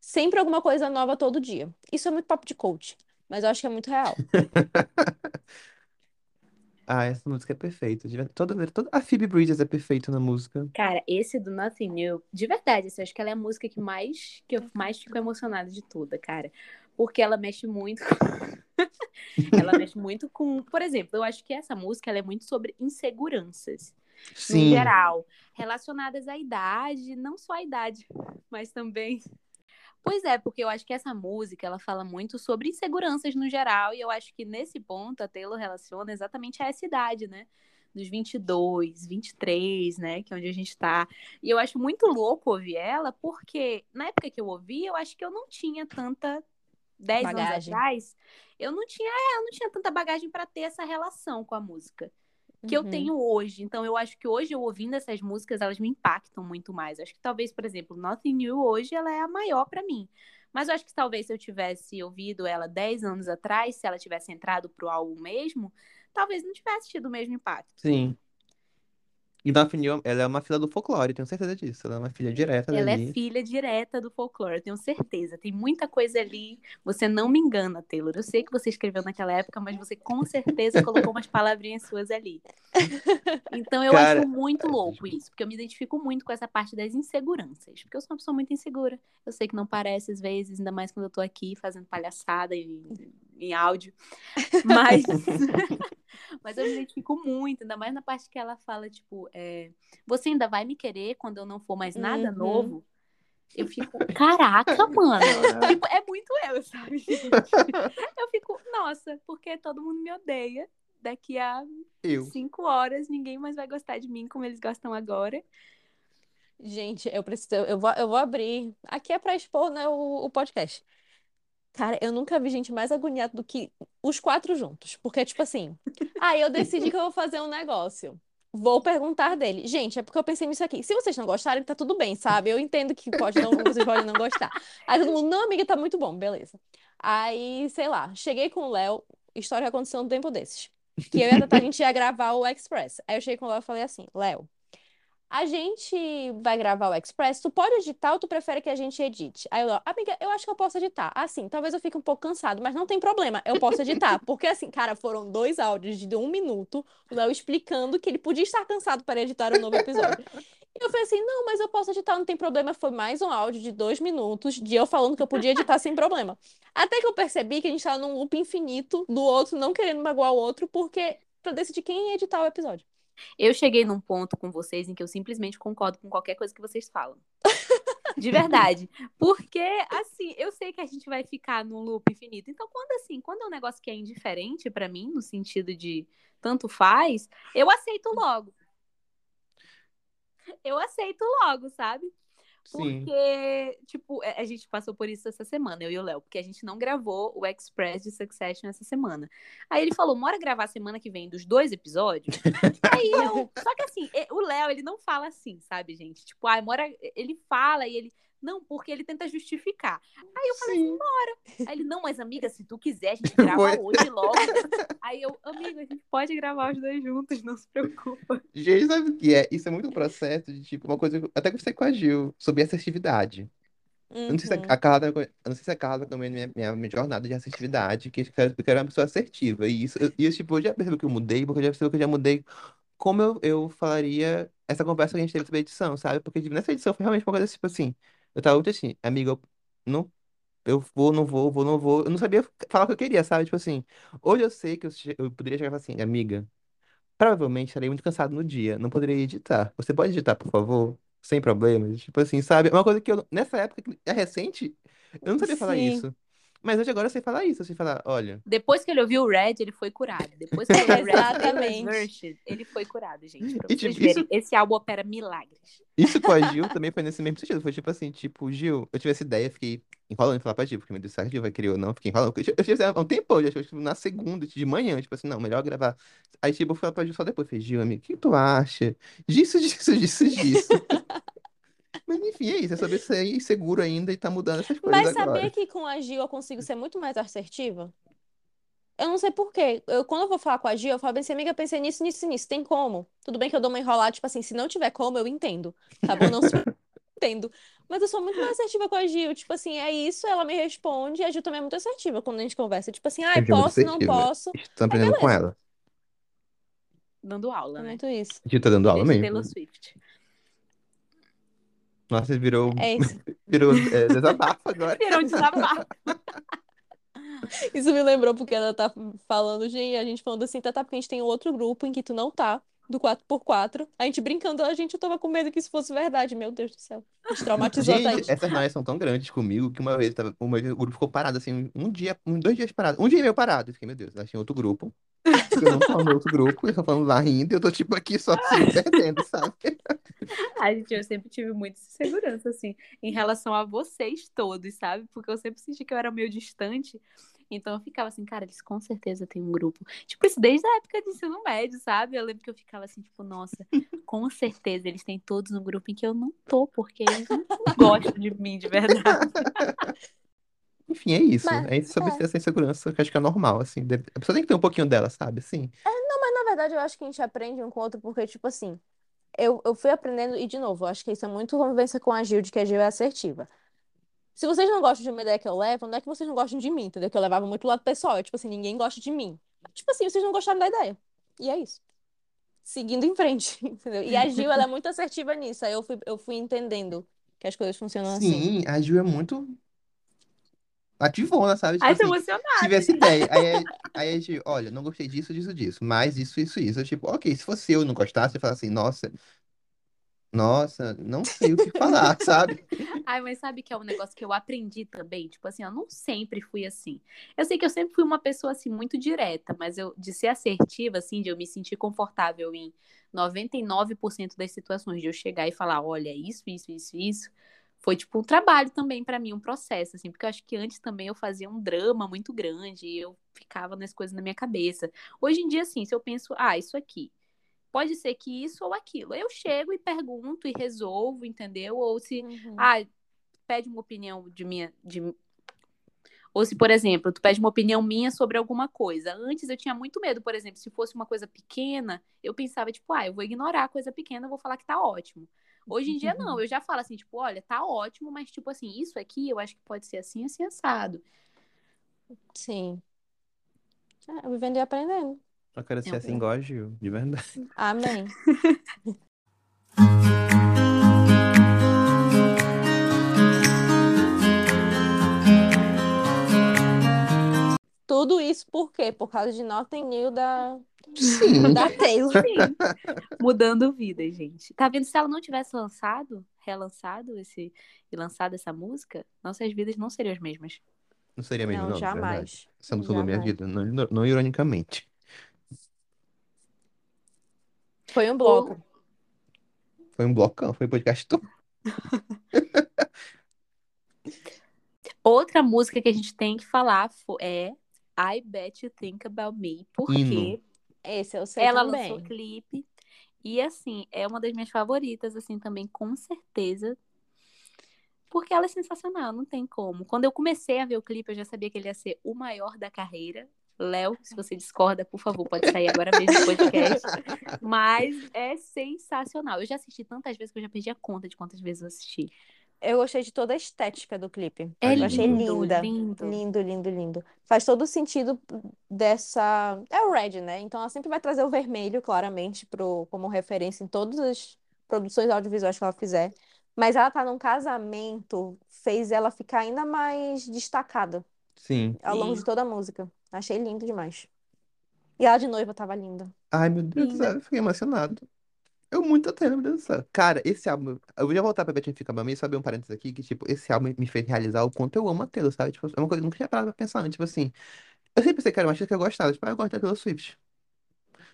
sempre alguma coisa nova todo dia. Isso é muito papo de coach, mas eu acho que é muito real. Ah, essa música é perfeita. de. Toda, toda... A Phoebe Bridgers é perfeita na música. Cara, esse do Nothing New, de verdade, assim, acho que ela é a música que mais que eu mais fico emocionada de toda, cara. Porque ela mexe muito. ela mexe muito com, por exemplo, eu acho que essa música ela é muito sobre inseguranças no Sim. geral, relacionadas à idade, não só à idade, mas também. Pois é, porque eu acho que essa música ela fala muito sobre inseguranças no geral, e eu acho que nesse ponto a Taylor relaciona exatamente a essa idade, né? Dos 22, 23, né? Que é onde a gente tá. E eu acho muito louco ouvir ela, porque na época que eu ouvi, eu acho que eu não tinha tanta. 10 anos Bagagem. atrás, eu não tinha, é, eu não tinha tanta bagagem para ter essa relação com a música que eu Uhum. tenho hoje. Então, eu acho que hoje, eu ouvindo essas músicas, elas me impactam muito mais. Acho que talvez, por exemplo, Nothing New hoje, ela é a maior pra mim. Mas eu acho que talvez se eu tivesse ouvido ela 10 anos atrás, se ela tivesse entrado pro álbum mesmo, talvez não tivesse tido o mesmo impacto. Sim. E na opinião, ela é uma filha do folclore, tenho certeza disso. Ela é uma filha direta Ela é dali. filha direta do folclore, eu tenho certeza. Tem muita coisa ali. Você não me engana, Taylor. Eu sei que você escreveu naquela época, mas você com certeza colocou umas palavrinhas suas ali. Então eu Cara, acho muito louco isso, porque eu me identifico muito com essa parte das inseguranças. Porque eu sou uma pessoa muito insegura. Eu sei que não parece às vezes, ainda mais quando eu tô aqui fazendo palhaçada em, em áudio. Mas, mas eu me identifico muito, ainda mais na parte que ela fala, tipo, é, você ainda vai me querer quando eu não for mais nada Uhum. novo? Eu fico, caraca, mano. Tipo, é muito eu, sabe, gente? Eu fico, nossa, porque todo mundo me odeia. Daqui a Eu. cinco horas, ninguém mais vai gostar de mim como eles gostam agora. Gente, eu preciso, eu vou, eu vou abrir. Aqui é pra expor, né, o, o podcast. Cara, eu nunca vi gente mais agoniada do que os quatro juntos. Porque, tipo assim, ah, eu decidi que eu vou fazer um negócio. Vou perguntar dele. Gente, é porque eu pensei nisso aqui. Se vocês não gostarem, tá tudo bem, sabe? Eu entendo que pode não, vocês podem não gostar. Aí todo mundo, não, amiga, tá muito bom, beleza. Aí, sei lá, cheguei com o Léo, história que aconteceu um tempo desses. Que eu e a Tata, a gente ia gravar o Express. Aí eu cheguei com o Léo e falei assim, Léo, a gente vai gravar o Express, tu pode editar ou tu prefere que a gente edite? Aí eu, amiga, eu acho que eu posso editar. Assim, talvez eu fique um pouco cansado, mas não tem problema, eu posso editar. Porque assim, cara, foram dois áudios de um minuto, o Léo explicando que ele podia estar cansado para editar um novo episódio. E eu falei assim, não, mas eu posso editar, não tem problema. Foi mais um áudio de dois minutos de eu falando que eu podia editar sem problema. Até que eu percebi que a gente tava num loop infinito do outro não querendo magoar o outro, porque pra decidir quem ia editar o episódio. Eu cheguei num ponto com vocês em que eu simplesmente concordo com qualquer coisa que vocês falam. De verdade. Porque, assim, eu sei que a gente vai ficar num loop infinito. Então, quando assim, quando é um negócio que é indiferente pra mim, no sentido de tanto faz, eu aceito logo. Eu aceito logo, sabe? Sim. Porque, tipo, a a gente passou por isso essa semana, eu e o Léo, porque a gente não gravou o Express de Succession essa semana. Aí ele falou, bora gravar semana que vem dos dois episódios? Aí eu. Só que assim, o Léo, ele não fala assim, sabe, gente? Tipo, ah, bora. Ele fala e ele. Não, porque ele tenta justificar. Aí eu falei assim, bora. Aí ele, não, mas amiga, se tu quiser, a gente grava Foi. hoje logo. Aí eu, amigo, a gente pode gravar os dois juntos, não se preocupa. Gente, sabe o que é? Isso é muito um processo de, tipo, uma coisa que eu até com a Gil, sobre assertividade. Eu não sei se Uhum. a Carla, não sei se a Carla também minha, minha, minha jornada de assertividade, que eu quero uma pessoa assertiva. E isso, eu- isso, tipo, eu já percebi que eu mudei, porque eu já percebi que eu já mudei como eu, eu falaria essa conversa que a gente teve sobre a edição, sabe? Porque tipo, nessa edição foi realmente uma coisa tipo assim, eu tava muito assim, amiga, eu não, eu vou, não vou, vou, não vou. Eu não sabia falar o que eu queria, sabe? Tipo assim, hoje eu sei que eu, che- eu poderia chegar e falar assim, amiga, provavelmente estarei muito cansado no dia, não poderia editar. Você pode editar, por favor? Sem problemas? Tipo assim, sabe? É uma coisa que eu, nessa época, que é recente, eu não sabia falar Sim. isso. Mas hoje agora eu sei falar isso, eu sei falar, olha, Depois que ele ouviu o Red, ele foi curado. Depois que ele ouviu o Red Taylor's Exatamente. Version, ele foi curado, gente. Pra E, vocês tipo, verem, isso- esse álbum opera milagres. Isso com a Gil também foi nesse mesmo sentido. Foi tipo assim, tipo, Gil, eu tive essa ideia, fiquei enrolando em falar pra Gil, porque meu Deus, será que a Gil vai querer ou não? Fiquei enrolando. Eu tive eu tive essa há um tempo, já tipo, na segunda, de manhã, tipo assim, não, melhor gravar. Aí, tipo, eu fui falar pra Gil só depois, falei, Gil, amigo, o que tu acha? Disso, disso, disso, disso. Mas enfim, é isso, é saber ser inseguro ainda e tá mudando essas coisas Mas agora. sabia que com a Gil eu consigo ser muito mais assertiva? Eu não sei por quê. Eu, quando eu vou falar com a Gil, eu falo bem assim, amiga, pensei nisso, nisso, nisso. Tem como? Tudo bem que eu dou uma enrolada, tipo assim, se não tiver como, eu entendo. Tá bom? Não se entendo. Mas eu sou muito mais assertiva com a Gil. Tipo assim, é isso, ela me responde. E a Gil também é muito assertiva quando a gente conversa. Tipo assim, A é muito posso, não assertiva. posso. Estou aprendendo com beleza. ela. Dando aula, É né? muito isso. Gil tá dando aula Desde mesmo. Taylor Swift. Nossa, virou, É isso. virou é, desabafo agora. Virou um desabafo. Isso me lembrou porque ela tá falando, gente, a gente falando assim, tá, tá, porque a gente tem outro grupo em que tu não tá, do 4x4. A gente brincando, a gente, eu tava com medo que isso fosse verdade. Meu Deus do céu. A gente traumatizou a Gente, essas malhas são tão grandes comigo que uma vez tava, uma vez o grupo ficou parado assim, um dia, um, dois dias parado. Um dia e meio parado. Eu fiquei, meu Deus, elas tinham outro grupo. Eu não tô no outro grupo, eles estão falando lá rindo, e eu tô tipo aqui só se perdendo, sabe? Ai, gente, eu sempre tive muita segurança, assim, em relação a vocês todos, sabe? Porque eu sempre senti que eu era meio distante. Então eu ficava assim, cara, eles com certeza têm um grupo. Tipo, isso desde a época de ensino médio, sabe? Eu lembro que eu ficava assim, tipo, nossa, com certeza eles têm todos um grupo em que eu não tô, porque eles não gostam de mim de verdade. Enfim, é isso. Mas, É isso sobre é. essa insegurança que eu acho que é normal, assim. A pessoa tem que ter um pouquinho dela, sabe? Assim. Não, mas na verdade eu acho que a gente aprende um com o outro, porque, tipo assim, eu, eu fui aprendendo, e de novo, eu acho que isso é muito convivência com a Gil, de que a Gil é assertiva. Se vocês não gostam de uma ideia que eu levo, não é que vocês não gostam de mim, entendeu? Que eu levava muito pro lado pessoal. É tipo assim, ninguém gosta de mim. Tipo assim, vocês não gostaram da ideia. E é isso. Seguindo em frente, entendeu? E a Gil, ela é muito assertiva nisso. Aí eu fui, eu fui entendendo que as coisas funcionam assim. Sim, a Ju é muito ativona, sabe? Tipo Ai, tô assim, emocionada. tive essa ideia. Aí, a- aí a gente, olha, não gostei disso, disso, disso, mas isso, isso, isso. Eu, tipo, ok, se fosse eu e não gostasse, eu falasse assim, nossa, nossa, não sei o que falar, sabe? Ai, mas sabe que é um negócio que eu aprendi também? Tipo assim, eu não sempre fui assim. Eu sei que eu sempre fui uma pessoa assim muito direta, mas eu de ser assertiva assim, de eu me sentir confortável em 99% das situações de eu chegar e falar, olha, isso, isso, isso, isso, foi tipo um trabalho também pra mim, um processo assim, porque eu acho que antes também eu fazia um drama muito grande e eu ficava nas coisas na minha cabeça. Hoje em dia assim, se eu penso, ah, isso aqui Pode ser que isso ou aquilo. Eu chego e pergunto e resolvo, entendeu? Ou se Uhum. ah, pede uma opinião de minha. De... Ou se, por exemplo, tu pede uma opinião minha sobre alguma coisa. Antes eu tinha muito medo, por exemplo, se fosse uma coisa pequena, eu pensava, tipo, ah, eu vou ignorar a coisa pequena, eu vou falar que tá ótimo. Hoje em dia, não, eu já falo assim, tipo, olha, tá ótimo, mas, tipo assim, isso aqui eu acho que pode ser assim, assim, assado. Sim. É, vivendo e aprendendo. Eu quero ser assim igual a Gil, de verdade. Amém. Tudo isso por quê? Por causa de Notting Hill da, Sim. da Taylor. Sim. Mudando vida, gente. Tá vendo? Se ela não tivesse lançado, relançado esse e lançado essa música, nossas vidas não seriam as mesmas. Não seria mesmo, Não, não, verdade. jamais. Essa música mudou minha vida, não, não ironicamente. Foi um bloco. Foi um blocão, foi um podcast todo. Outra música que a gente tem que falar é I Bet You Think About Me, porque Hino. Esse eu sei ela também. lançou clipe e assim, é uma das minhas favoritas assim também, com certeza. Porque ela é sensacional, não tem como. Quando eu comecei a ver o clipe, eu já sabia que ele ia ser o maior da carreira. Léo, se você discorda, por favor, pode sair agora mesmo do podcast. Mas é sensacional. Eu já assisti tantas vezes que eu já perdi a conta de quantas vezes eu assisti. Eu gostei de toda a estética do clipe. É Eu achei lindo, linda. lindo. Lindo, lindo, lindo. Faz todo sentido dessa. É o Red, né? Então ela sempre vai trazer o vermelho, claramente, pro... como referência em todas as produções audiovisuais que ela fizer. Mas ela tá num casamento, fez ela ficar ainda mais destacada Sim. ao longo Sim. de toda a música. Achei lindo demais. E ela de noiva tava linda. Ai, meu Deus do Linda. céu, eu fiquei emocionado. Eu muito até, meu Deus do céu. Cara, esse álbum, eu vou já voltar pra Betty Fica Bambi e só abrir um parênteses aqui, que, tipo, esse álbum me fez realizar o quanto eu amo a Taylor, sabe? Tipo, é uma coisa que eu nunca tinha parado pra pensar antes, tipo assim, eu sempre pensei que era uma artista que eu gostava, tipo, ah, eu gosto da Taylor Swift.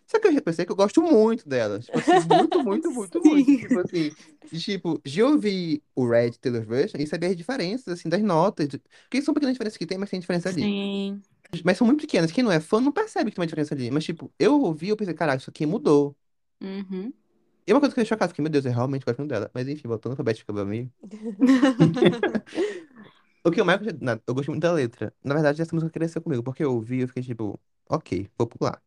Só que eu já pensei que eu gosto muito dela, tipo assim, muito, muito, muito, muito, Sim. tipo assim, de, tipo, de ouvir o Red Taylor Version e saber as diferenças, assim, das notas, porque são pequenas diferenças que tem, mas tem diferença ali. Sim. Mas são muito pequenas, quem não é fã não percebe que tem uma diferença ali, mas, tipo, eu ouvi, eu pensei, caralho, isso aqui mudou. Uhum. E uma coisa que eu fiquei chocado, porque, meu Deus, eu realmente gosto muito dela. Mas enfim, voltando pra Betty Fica-Bambi. O que gostei, na- eu gostei muito da letra. Na verdade, essa música cresceu comigo, porque eu ouvi e eu fiquei tipo, ok, vou pular.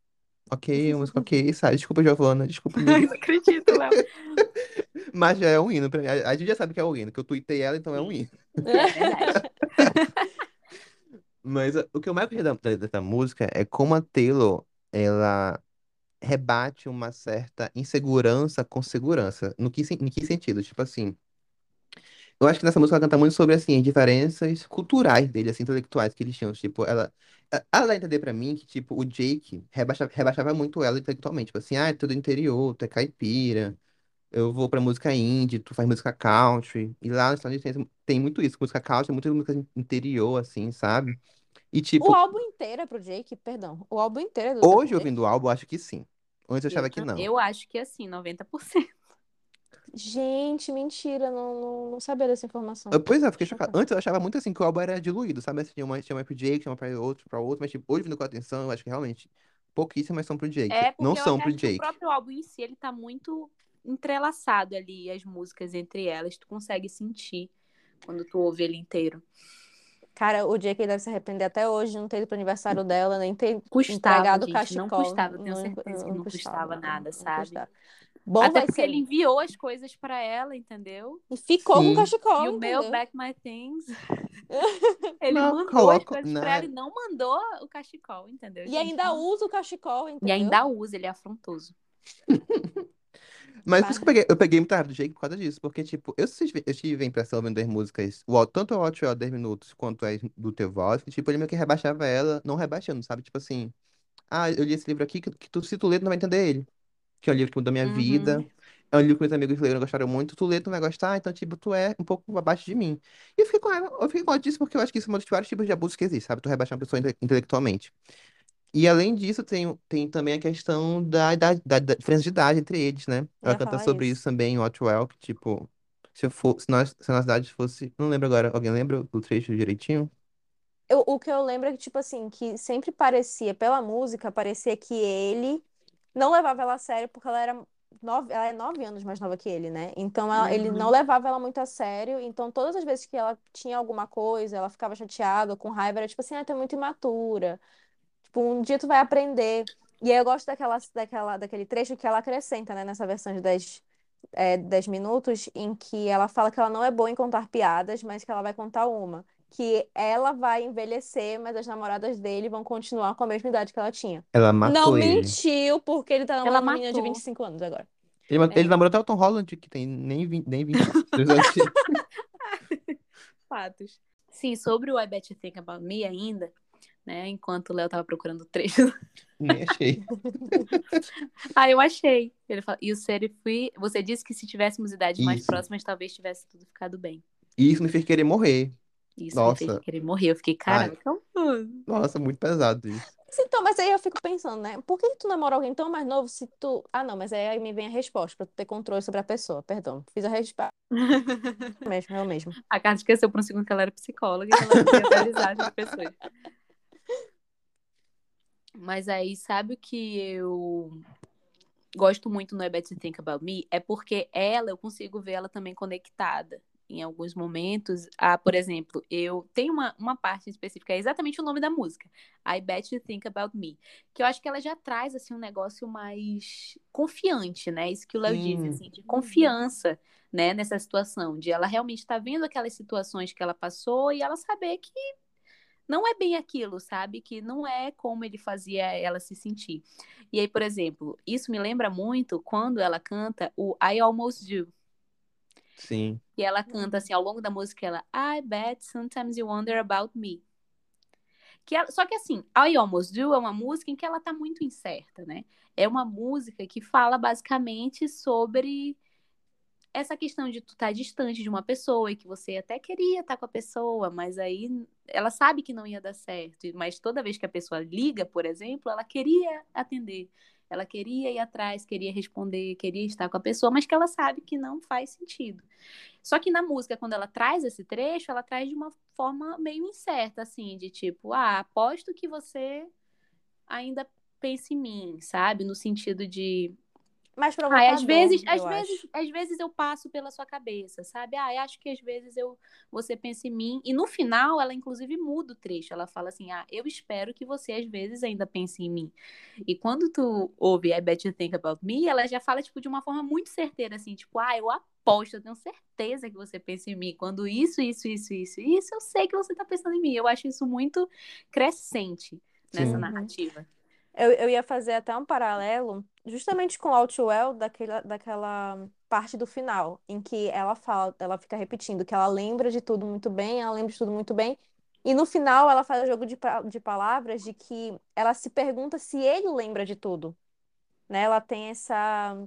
Ok, música ok, sai. Desculpa, Giovana, desculpa, não acredito, Léo. Mas já é um hino pra mim. A a gente já sabe que é um hino, que eu tuitei ela, então é um hino. É verdade. Mas o que eu mais gostei dessa música é como a Taylor, ela rebate uma certa insegurança com segurança. No que, em que sentido? Tipo assim, Eu acho que nessa música ela canta muito sobre, assim, as diferenças culturais dele, assim, intelectuais que eles tinham. Tipo, ela... Ela dá a entender pra mim que, tipo, o Jake rebaixava, rebaixava muito ela intelectualmente. Tipo assim, ah, é do interior, tu é caipira, eu vou pra música indie, tu faz música country. E lá nos Estados Unidos tem, tem muito isso, música country, muita música interior, assim, sabe? E, O tipo, álbum inteiro é pro Jake, perdão. O álbum inteiro é do, é pro hoje Jake. ouvindo o álbum, eu acho que sim. Antes eu achava que não. eu acho que assim, 90%. Gente, mentira, não, não, não sabia dessa informação. Eu, pois é, eu fiquei chocado. Chocada. Antes eu achava muito assim que o álbum era diluído, sabe? Assim, tinha uma, tinha uma pro Jake, tinha uma pra outro, pra outro, mas tipo, hoje vindo com atenção, eu acho que realmente pouquíssimas são pro Jake. É, Não porque eu são pro acho que o Jake. próprio álbum em si, ele tá muito entrelaçado ali, as músicas entre elas. Tu consegue sentir quando tu ouve ele inteiro. Cara, o Jake deve se arrepender até hoje não ter ido pro aniversário dela, nem ter Custava, entregado o gente, não cachecol. custava. Tenho Não, certeza que não custava nada, não sabe? custava. Bom Até porque ser. ele enviou as coisas pra ela, entendeu? E ficou com o Sim. cachecol, E o meu? Back My Things, ele Não, mandou as coloca, coisas né? pra ela e não mandou o cachecol, entendeu, E gente? ainda Não- usa o cachecol, E entendeu? ainda usa, ele é afrontoso. Mas por isso que eu peguei, eu peguei do Jake por causa disso. Porque, tipo, eu, tive- eu tive a impressão vendo as músicas, o, tanto o Well 10 minutos quanto as do The Voice, que, tipo, ele meio que rebaixava ela, não rebaixando, sabe? Tipo assim, ah, eu li esse livro aqui que, que tu, se tu ler, tu não vai entender ele. Que é um livro que mudou minha Uhum. vida. É um livro que meus amigos leram gostaram muito. Tu lê, tu não vai gostar, então, tipo, tu é um pouco abaixo de mim. E eu fiquei com raiva, eu fiquei com ódio disso porque eu acho que isso é um dos vários tipos de abuso que existe, sabe? Tu rebaixar uma pessoa inte- intelectualmente. E além disso, tem, tem também a questão da, idade- da, da diferença de idade entre eles, né? Ela ia canta falar sobre isso. isso também em Otwell, que, tipo, se eu for, se nós, se a nossa idade fosse. Não lembro agora, alguém lembra do trecho direitinho? Eu- o que eu lembro é que, tipo assim, que sempre parecia, pela música, parecia que ele não levava ela a sério porque ela era nove, ela é nove anos mais nova que ele, né? Então ela- ele não Uhum. levava ela muito a sério. Então todas as vezes que ela tinha alguma coisa, ela ficava chateada com raiva, era tipo assim, ah, tu é muito imatura. Tipo, um dia tu vai aprender. E aí eu gosto daquela, daquela, daquele trecho que ela acrescenta, né, nessa versão de 10, é, 10 minutos, em que ela fala que ela não é boa em contar piadas, mas que ela vai contar uma. Que ela vai envelhecer, mas as namoradas dele vão continuar com a mesma idade que ela tinha. Ela Não matou ele. mentiu, porque ele tá Ela namorando uma menina de matou. 25 anos agora. Ele, ma- ele É. namorou até o Tom Holland, que tem nem 20, nem 20 anos. Fatos. Sim, sobre o I Bet You Think About Me ainda, né? Enquanto o Léo tava procurando o trecho. Nem achei. Ah, eu achei. Ele fala, you said if we... Você disse que se tivéssemos idades mais próximas, talvez tivesse tudo ficado bem. E isso me fez querer morrer. Isso me fez Nossa. querer morrer. Eu fiquei, caraca. Nossa, muito pesado isso. Mas Então, mas aí eu fico pensando, né? Por que tu namora alguém tão mais novo se tu. Ah, não, mas aí me vem a resposta, pra tu ter controle sobre a pessoa. Perdão. Fiz a resposta mesmo, eu mesmo. A Carla esqueceu por um segundo que ela era psicóloga e ela atualizar as pessoas. Mas aí, sabe o que eu gosto muito no I Bet You Think About Me? É porque ela, eu consigo ver ela também conectada em alguns momentos. Ah, por exemplo, eu tenho uma, uma parte específica, é exatamente o nome da música. I Bet You Think About Me. Que eu acho que ela já traz, assim, um negócio mais confiante, né? Isso que o Léo disse, assim, de confiança, né? Nessa situação, de ela realmente estar vendo aquelas situações que ela passou e ela saber que não é bem aquilo, sabe? Que não é como ele fazia ela se sentir. E aí, por exemplo, isso me lembra muito quando ela canta o I Almost Do. Sim. E ela canta assim, ao longo da música, ela I bet sometimes you wonder about me. Que ela- só que assim, I Almost Do é uma música em que ela tá muito incerta, né? É uma música que fala basicamente sobre essa questão de tu estar distante de uma pessoa e que você até queria estar com a pessoa, mas aí ela sabe que não ia dar certo. Mas toda vez que a pessoa liga, por exemplo, ela queria atender. Ela queria ir atrás, queria responder, queria estar com a pessoa, mas que ela sabe que não faz sentido. Só que na música, quando ela traz esse trecho, ela traz de uma forma meio incerta, assim, de tipo, ah, aposto que você ainda pensa em mim, sabe? No sentido de Mais Ai, às provocador, vezes, às eu vezes, acho. às vezes eu passo pela sua cabeça, sabe? Ah, acho que às vezes eu você pensa em mim. E no final, ela inclusive muda o trecho. Ela fala assim: "Ah, eu espero que você às vezes ainda pense em mim". E quando tu ouve I Bet You Think About Me, ela já fala tipo de uma forma muito certeira assim, tipo: "Ah, eu aposto, eu tenho certeza que você pensa em mim. Quando isso, isso, isso, isso, isso, eu sei que você tá pensando em mim". Eu acho isso muito crescente nessa Sim. narrativa. Eu, eu ia fazer até um paralelo, justamente com Outwell, daquela, daquela parte do final, em que ela fala, ela fica repetindo que ela lembra de tudo muito bem, ela lembra de tudo muito bem, e no final ela faz o jogo de, de palavras de que ela se pergunta se ele lembra de tudo, né? Ela tem essa,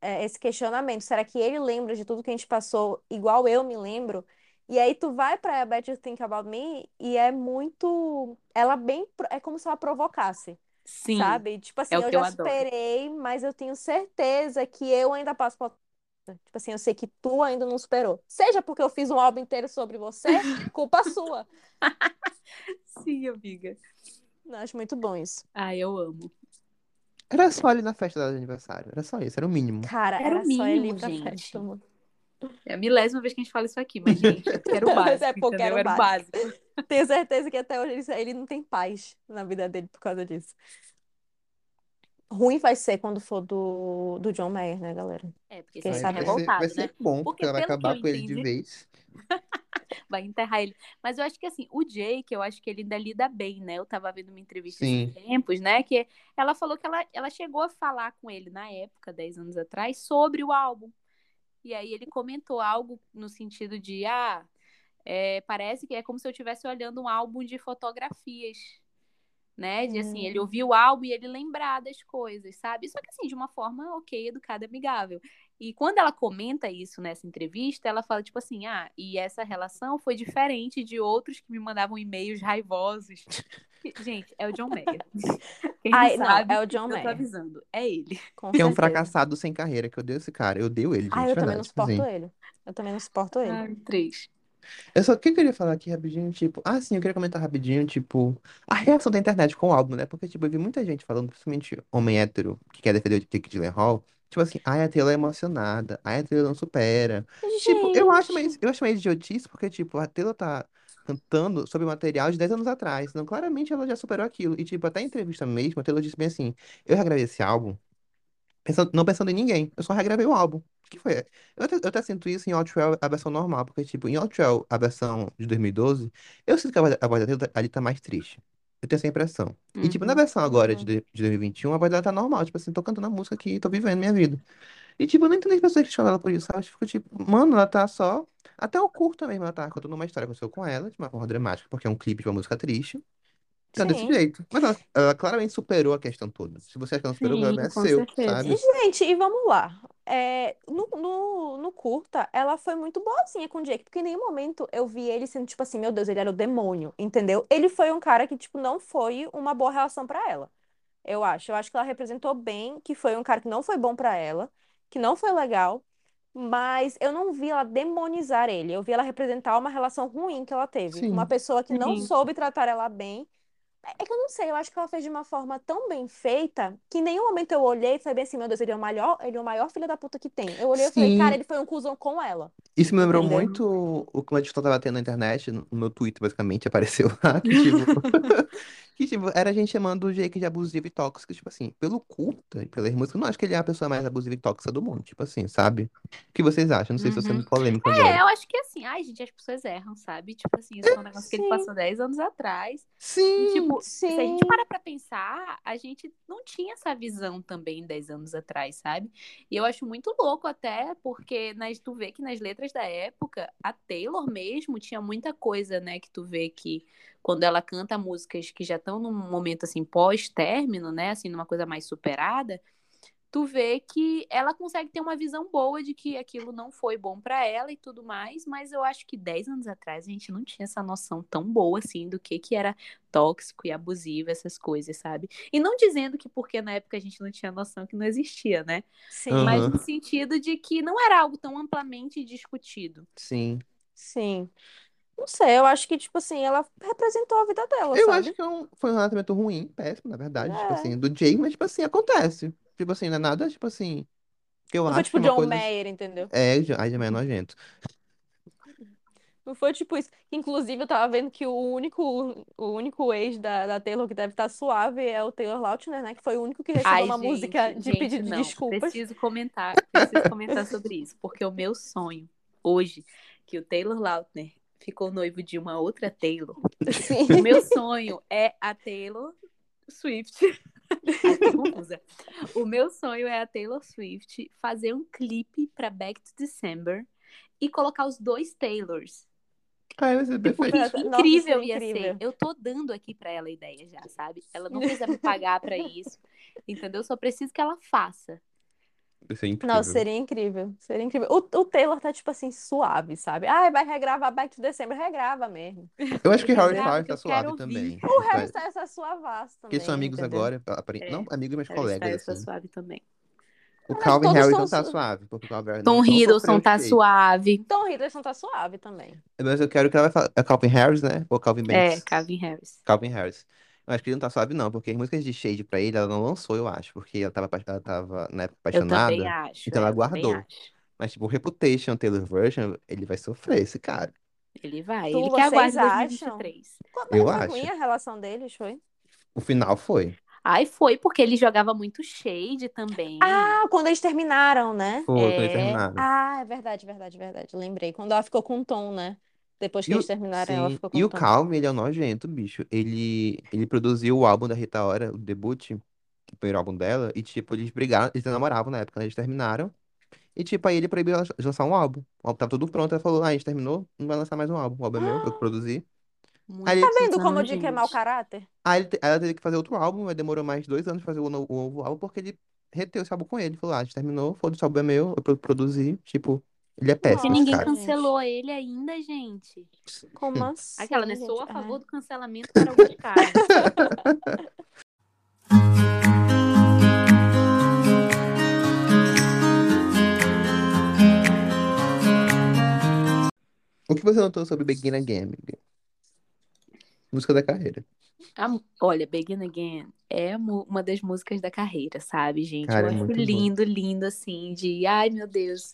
é, esse questionamento, será que ele lembra de tudo que a gente passou igual eu me lembro? E aí tu vai pra I Bet You Think About Me e é muito, ela bem, é como se ela provocasse. Sim, Sabe? Tipo assim, é o eu já adoro. superei, mas eu tenho certeza que eu ainda passo por... Tipo assim, eu sei que tu ainda não superou. Seja porque eu fiz um álbum inteiro sobre você, culpa sua. Sim, amiga. Eu acho muito bom isso. Ai, eu amo. Era só ali na festa de aniversário. Era só isso, era o mínimo. Cara, Era o era só ele ir mínimo, pra gente. festa, mano. É a milésima vez que a gente fala isso aqui, mas, gente, era o Mas básico, é porque o Era o básico. Tenho certeza que até hoje ele, ele não tem paz na vida dele por causa disso. Ruim vai ser quando for do, do John Mayer, né, galera? É, porque Quem você Aí tá sabe vai ser, vai revoltado, ser né? bom, Porque porque ela vai acabar com ele de entendi, vez. vai enterrar ele. Mas eu acho que assim, o Jake, eu acho que ele ainda lida bem, né? Eu tava vendo uma entrevista Sim. tempos, né? Que ela falou que ela, ela chegou a falar com ele na época, 10 anos atrás, sobre o álbum. E aí ele comentou algo no sentido de, ah, é, parece que é como se eu estivesse olhando um álbum de fotografias. Né? De assim, ele Hum. ouvir o álbum e ele lembrar das coisas, sabe? Só que assim, de uma forma ok, educada, amigável. E quando ela comenta isso nessa entrevista, ela fala tipo assim: ah, e essa relação foi diferente de outros que me mandavam e-mails raivosos. Gente, é o John Mayer. Quem não Ai, não, sabe, é o John eu tô Mayer. avisando. É ele. Com Que é um fracassado sem carreira, que eu odeio esse cara. Eu odeio ele, gente, Ah, eu também não verdade. Tipo suporto assim. ele. Eu também não suporto ele. Ai, três. Eu só que eu queria falar aqui rapidinho, tipo, ah, sim, eu queria comentar rapidinho, tipo, a reação da internet com o álbum, né? Porque, tipo, eu vi muita gente falando, principalmente homem hétero, que quer defender o Jake Gyllenhaal, tipo assim, ai, a Taylor é emocionada, ai, a Taylor não supera. Tipo, eu acho meio, eu acho meio idiotice, porque, tipo, a Taylor tá cantando sobre material de 10 anos atrás, então claramente ela já superou aquilo. E, tipo, até em entrevista mesmo, a Taylor disse bem assim, eu já gravei esse álbum pensando- não pensando em ninguém. Eu só regravei o álbum. O que foi? Eu até, eu até sinto isso em Outwell, a versão normal, porque, tipo, em Outwell, a versão de 2012, eu sinto que a voz, a voz da Taylor ali tá mais triste. Eu tenho essa impressão. E, tipo, na Uhum. versão agora de, uhum. de de 2021, a voz dela tá normal. Tipo assim, tô cantando a música aqui, tô vivendo minha vida. E, tipo, eu não entendo as pessoas questionando ela por isso, sabe? Eu fico, tipo, mano, ela tá só. Até o curto mesmo, ela tá contando uma história que aconteceu com ela, de uma forma dramática, porque é um clipe de uma música triste. Então, desse jeito. Mas ela, ela claramente superou a questão toda. Se você acha que ela superou, o Sim, problema é com seu, certeza. sabe? E, gente, e vamos lá. É, no, no, no curta, ela foi muito boazinha com o Jake, porque em nenhum momento eu vi ele sendo tipo assim, meu Deus, ele era o demônio, entendeu? Ele foi um cara que, tipo, não foi uma boa relação pra ela. Eu acho. Eu acho que ela representou bem que foi um cara que não foi bom pra ela, que não foi legal, mas eu não vi ela demonizar ele. Eu vi ela representar uma relação ruim que ela teve. Uma Sim. pessoa que não Sim. soube tratar ela bem. É que eu não sei, eu acho que ela fez de uma forma tão bem feita que em nenhum momento eu olhei e falei assim, meu Deus, ele é o maior, ele é o maior filho da puta que tem. Eu olhei e falei, cara, ele foi um cuzão com ela. Isso me lembrou Entendeu? muito o que uma discussão tava tendo na internet, no no meu Twitter, basicamente, apareceu lá, que tipo, que tipo, era a gente chamando o Jake de abusivo e tóxico, tipo assim, pelo curta e pelas músicas, eu não acho que ele é a pessoa mais abusiva e tóxica do mundo, tipo assim, sabe? O que vocês acham? Não sei se eu tô Uhum. sendo polêmico É, agora. eu acho que assim, ai, gente, as pessoas erram, sabe? Tipo assim, isso foi um negócio que ele Sim, passou 10 anos atrás. E, Sim, tipo, se a gente sim. parar pra pensar, a gente não tinha essa visão também 10 anos atrás, sabe? E eu acho muito louco até, porque nas, tu vê que nas letras da época, a Taylor mesmo tinha muita coisa, né? Que tu vê que quando ela canta músicas que já estão num momento assim, pós-término, né? Assim, numa coisa mais superada, tu vê que ela consegue ter uma visão boa de que aquilo não foi bom pra ela e tudo mais, mas eu acho que 10 anos atrás a gente não tinha essa noção tão boa assim do que que era tóxico e abusivo, essas coisas, sabe? E não dizendo que porque na época a gente não tinha noção que não existia, né? Sim, Mas aham, no sentido de que não era algo tão amplamente discutido. sim. sim. Não sei, eu acho que, tipo assim, ela representou a vida dela, Eu acho sabe? que é um- foi um relacionamento ruim, péssimo, na verdade, tipo É. assim, do Jake, mas, tipo assim, acontece. Tipo assim, não é nada, tipo assim, que eu Não foi acho que tipo é uma John coisa... Mayer, entendeu? É, já- ai, já é nojento. Não foi tipo isso. Inclusive, eu tava vendo que o único, o único ex da, da Taylor que deve estar suave é o Taylor Lautner, né? Que foi o único que recebeu Ai, uma música gente, de gente, pedido de não. desculpas. Preciso comentar, preciso comentar sobre isso, porque o meu sonho hoje que o Taylor Lautner ficou noivo de uma outra Taylor. Sim. O meu sonho é a Taylor Swift. O meu sonho é a Taylor Swift fazer um clipe pra Back to December e colocar os dois Taylors. Ai, vai ser Tipo, perfeito. Nossa, nossa, incrível ia ser. incrível. Eu tô dando aqui pra ela a ideia já, sabe? Ela não precisa me pagar pra isso. Entendeu? Só preciso que ela faça. Vai ser incrível. Nossa, seria incrível. Seria incrível. O, o Taylor tá, tipo assim, suave, sabe? Ai, vai regravar Back to December. Regrava mesmo. Eu acho que Harry Grava Styles que tá quero suave também. O Harry Styles tá suavaço Porque eles são também, amigos entendeu? agora, apare- É. não amigos, mas Harry colegas, Styles tá assim. suave também. O Mas Calvin todos Harris não são tá su- suave, porque o Calvin Tom não, não Hiddleston tá shade. suave. Tom Hiddleston tá suave também. Mas eu quero que ela faça. É Calvin Harris, né? Ou Calvin É, Banks? Calvin Harris. Calvin Harris. Eu acho que ele não tá suave, não, porque as músicas de Shade pra ele, ela não lançou, eu acho, porque ela tava, ela tava na época Eu também apaixonada. acho. então ela é, eu também guardou. acho. Mas, tipo, o Reputation Taylor Version, ele vai sofrer, esse cara. Ele vai. Tu, Ele que aguarde vocês acham? 2023. Mas Eu foi acho. ruim a relação deles, foi? O final foi. Ai, foi porque ele jogava muito shade também. Ah, quando eles terminaram, né? Foi, quando eles É. terminaram. Ah, é verdade, verdade, verdade. Lembrei. Quando ela ficou com o Tom, né? Depois que E o, eles terminaram, ela sim, ficou com e o o Tom. Calvin, ele é um nojento, bicho. Ele, ele produziu o álbum da Rita Ora, o debut, o primeiro álbum dela, e, tipo, eles brigaram, eles namoravam na época, né? Eles terminaram. E, tipo, aí ele proibiu ela de lançar um álbum. O álbum tava tudo pronto, ela falou, ah, a gente terminou, não vai lançar mais um álbum. O álbum é meu, eu que produzi. Muito Aí, Tá vendo como Suzano, o Dick é mau gente. caráter? aí ele te- ela teve que fazer outro álbum, mas demorou mais dois anos pra fazer o novo, o novo álbum, porque ele reteu esse álbum com ele. Falou, ah, a gente terminou, foda-se, o álbum é meu, eu pro- produzi. Tipo, ele é Porque péssimo, esse ninguém cara. Cancelou ele ainda, gente. Como assim, Aquela, né? gente? Sou a favor Ai. do cancelamento para alguns casos. O que você notou sobre Begin Again, amiga? Música da carreira. A- olha, Begin Again é uma das músicas da carreira, sabe, gente? Cara, Eu é acho muito bom. lindo, lindo, assim, de ai meu Deus.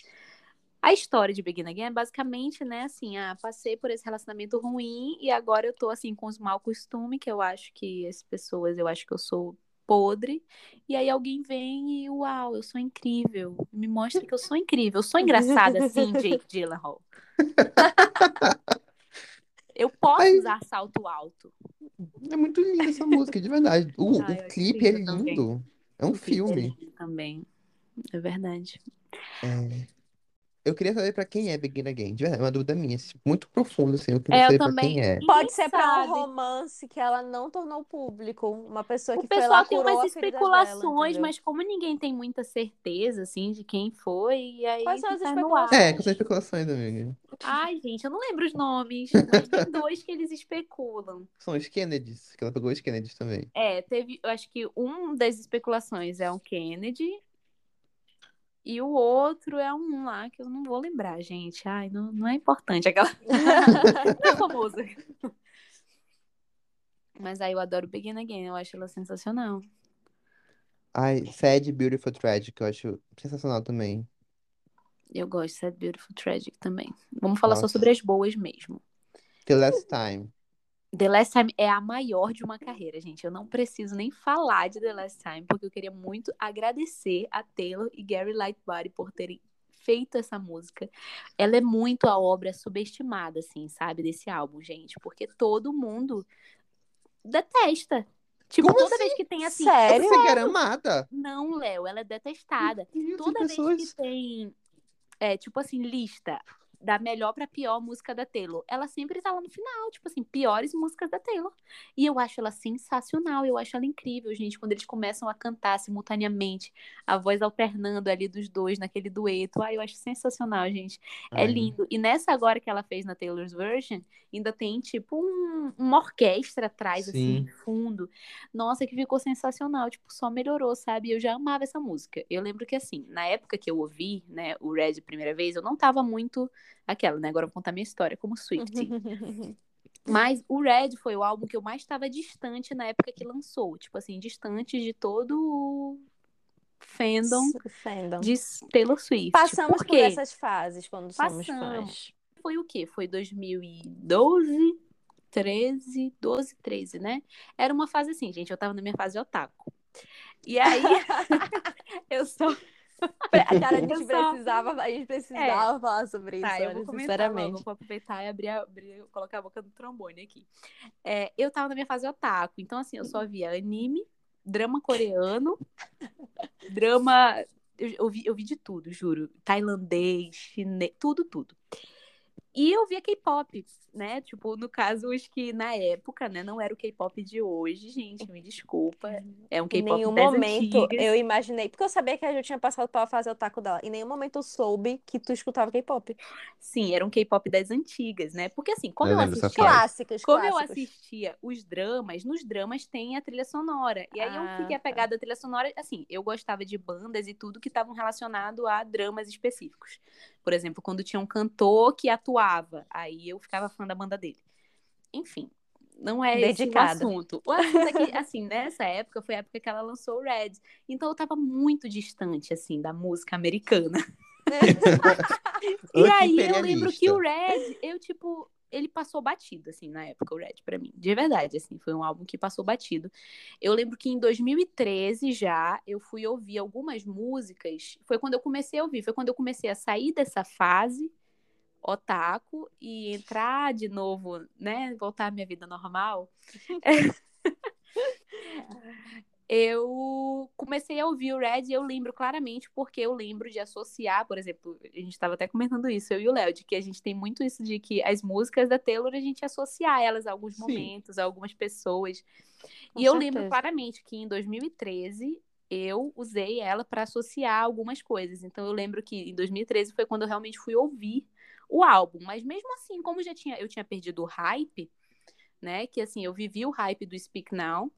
A história de Begin Again é basicamente, né, assim, ah, passei por esse relacionamento ruim e agora eu tô, assim, com os mau costume, que eu acho que as pessoas, eu acho que eu sou podre, e aí alguém vem e, uau, eu sou incrível, me mostra que eu sou incrível, eu sou engraçada, assim, Jake Gyllenhaal. Eu posso usar salto alto. É muito linda essa música, de verdade. O, Ah, o clipe é linda também. lindo. É um O é filme. lindo também. É verdade. É. Eu queria saber pra quem é Begin Again. De verdade, é uma dúvida minha. assim, Muito profunda, assim. Eu queria É, eu saber pra também. quem é. Pode ser pra um sabe. romance que ela não tornou público. Uma pessoa O que foi lá, pessoal tem curou umas a ferida dela, especulações, entendeu? mas como ninguém tem muita certeza, assim, de quem foi, e aí Quais são as fica no ar. É, com essas especulações, amiga. Ai, gente, eu não lembro os nomes, mas tem dois que eles especulam. São os Kennedys, que ela pegou os Kennedys também. É, teve, eu acho que um das especulações é um Kennedy, e o outro é um lá que eu não vou lembrar, gente. Ai, não, não é importante aquela. Não é famoso. Mas aí eu adoro Begin Again, eu acho ela sensacional. Ai, Sad, Beautiful, Tragic, eu acho sensacional também. Eu gosto de Sad Beautiful Tragic também. Vamos falar só Nossa. sobre as boas mesmo. The Last Time. The Last Time é a maior de uma carreira, gente. Eu não preciso nem falar de The Last Time, porque eu queria muito agradecer a Taylor e Gary Lightbody por terem feito essa música. Ela é muito a obra subestimada, assim, sabe, desse álbum, gente, porque todo mundo detesta. Tipo, Como toda assim? vez que tem assim, Sério? Você que era amada. não, Léo, ela é detestada. Deus, Toda vez pessoas. que tem, é, tipo assim, lista da melhor pra pior música da Taylor, ela sempre tá lá no final, tipo assim, piores músicas da Taylor. E eu acho ela sensacional, eu acho ela incrível, gente, quando eles começam a cantar simultaneamente, a voz alternando ali dos dois naquele dueto. Ah, eu acho sensacional, gente. É Ai, lindo. E nessa agora que ela fez na Taylor's Version, ainda tem tipo um- uma orquestra atrás, assim, Sim. fundo. Nossa, que ficou sensacional. Tipo, só melhorou, sabe? Eu já amava essa música. Eu lembro que, assim, na época que eu ouvi, né, o Red a primeira vez, eu não tava muito aquela, né? Agora eu vou contar minha história como Swiftie. Mas o Red foi o álbum que eu mais estava distante na época que lançou. Tipo assim, distante de todo o fandom Fandom. de Taylor Swift. Passamos Por por essas fases quando somos Passamos. fãs. Foi o quê? Foi 2012, 13, 12, 13, né? Era uma fase assim, gente. Eu tava na minha fase de otaku. E aí, eu sou. Cara, a gente precisava, a gente precisava falar sobre isso, Tá, eu vou comentar logo, sinceramente. vou aproveitar e abrir, a- abrir- colocar a boca do trombone aqui. É, eu tava na minha fase otaku, então assim, eu só via anime, drama coreano, drama. Eu, eu vi, eu vi de tudo, juro. Tailandês, chinês, tudo, tudo. E eu via K-pop, né? Tipo, no caso, os que na época, né, não era o K-pop de hoje, gente, me desculpa. É um Em K-pop nenhum das momento antigas. eu imaginei, porque eu sabia que a gente tinha passado pela fase otaku dela. Em nenhum momento eu soube que tu escutava K-pop. Sim, era um K-pop das antigas, né? Porque assim, como Eu eu, assistia. Clássicos, Como eu assistia os dramas, nos dramas tem a trilha sonora. E aí Ah, eu fiquei tá. apegada à trilha sonora. Assim, eu gostava de bandas e tudo que estavam relacionado a dramas específicos. Por exemplo, quando tinha um cantor que atuava, aí eu ficava fã da banda dele. Enfim, não é esse o Dedicada. assunto. O assunto é que, assim, nessa época foi a época que ela lançou o Red. Então eu tava muito distante, assim, da música americana. E aí eu lembro que o Red, eu, tipo, ele passou batido, assim, na época, o Red, pra mim. De verdade, assim, foi um álbum que passou batido. Eu lembro que em 2013 já, eu fui ouvir algumas músicas. Foi quando eu comecei a ouvir, foi quando eu comecei a sair dessa fase otaku e entrar de novo, né, voltar à minha vida normal. eu comecei a ouvir o Red e eu lembro claramente porque eu lembro de associar, por exemplo, a gente estava até comentando isso, eu e o Léo, de que a gente tem muito isso de que as músicas da Taylor a gente associar elas a alguns Sim. momentos, a algumas pessoas. Com e eu lembro certeza. claramente que em 2013 eu usei ela para associar algumas coisas. Então eu lembro que em 2013 foi quando eu realmente fui ouvir o álbum, mas mesmo assim, como já tinha eu tinha perdido o hype, né, que assim, eu vivi o hype do Speak Now.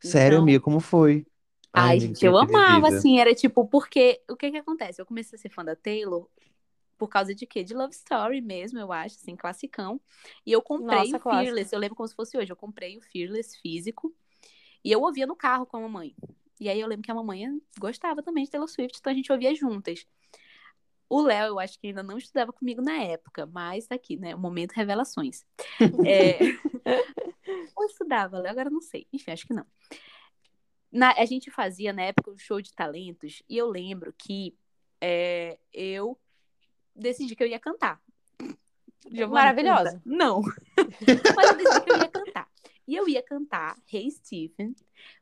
Sério, Então- amiga, como foi? Ai, amiga, gente, eu amava, assim, era tipo, porque o que que acontece? Eu comecei a ser fã da Taylor por causa de quê? De Love Story mesmo, eu acho, assim, classicão. E eu comprei Nossa, o clássico. Fearless, eu lembro como se fosse hoje, eu comprei o Fearless físico e eu ouvia no carro com a mamãe. E aí eu lembro que a mamãe gostava também de Taylor Swift, então a gente ouvia juntas. O Léo, eu acho que ainda não estudava comigo na época, mas tá aqui, né? O momento revelações. É... Ou estudava, Léo, agora não sei. Enfim, acho que não. Na- a gente fazia na época um show de talentos e eu lembro que é, eu decidi que eu ia cantar. Giovana, Maravilhosa. canta. Não. Mas eu decidi que eu ia cantar. E eu ia cantar Hey Stephen,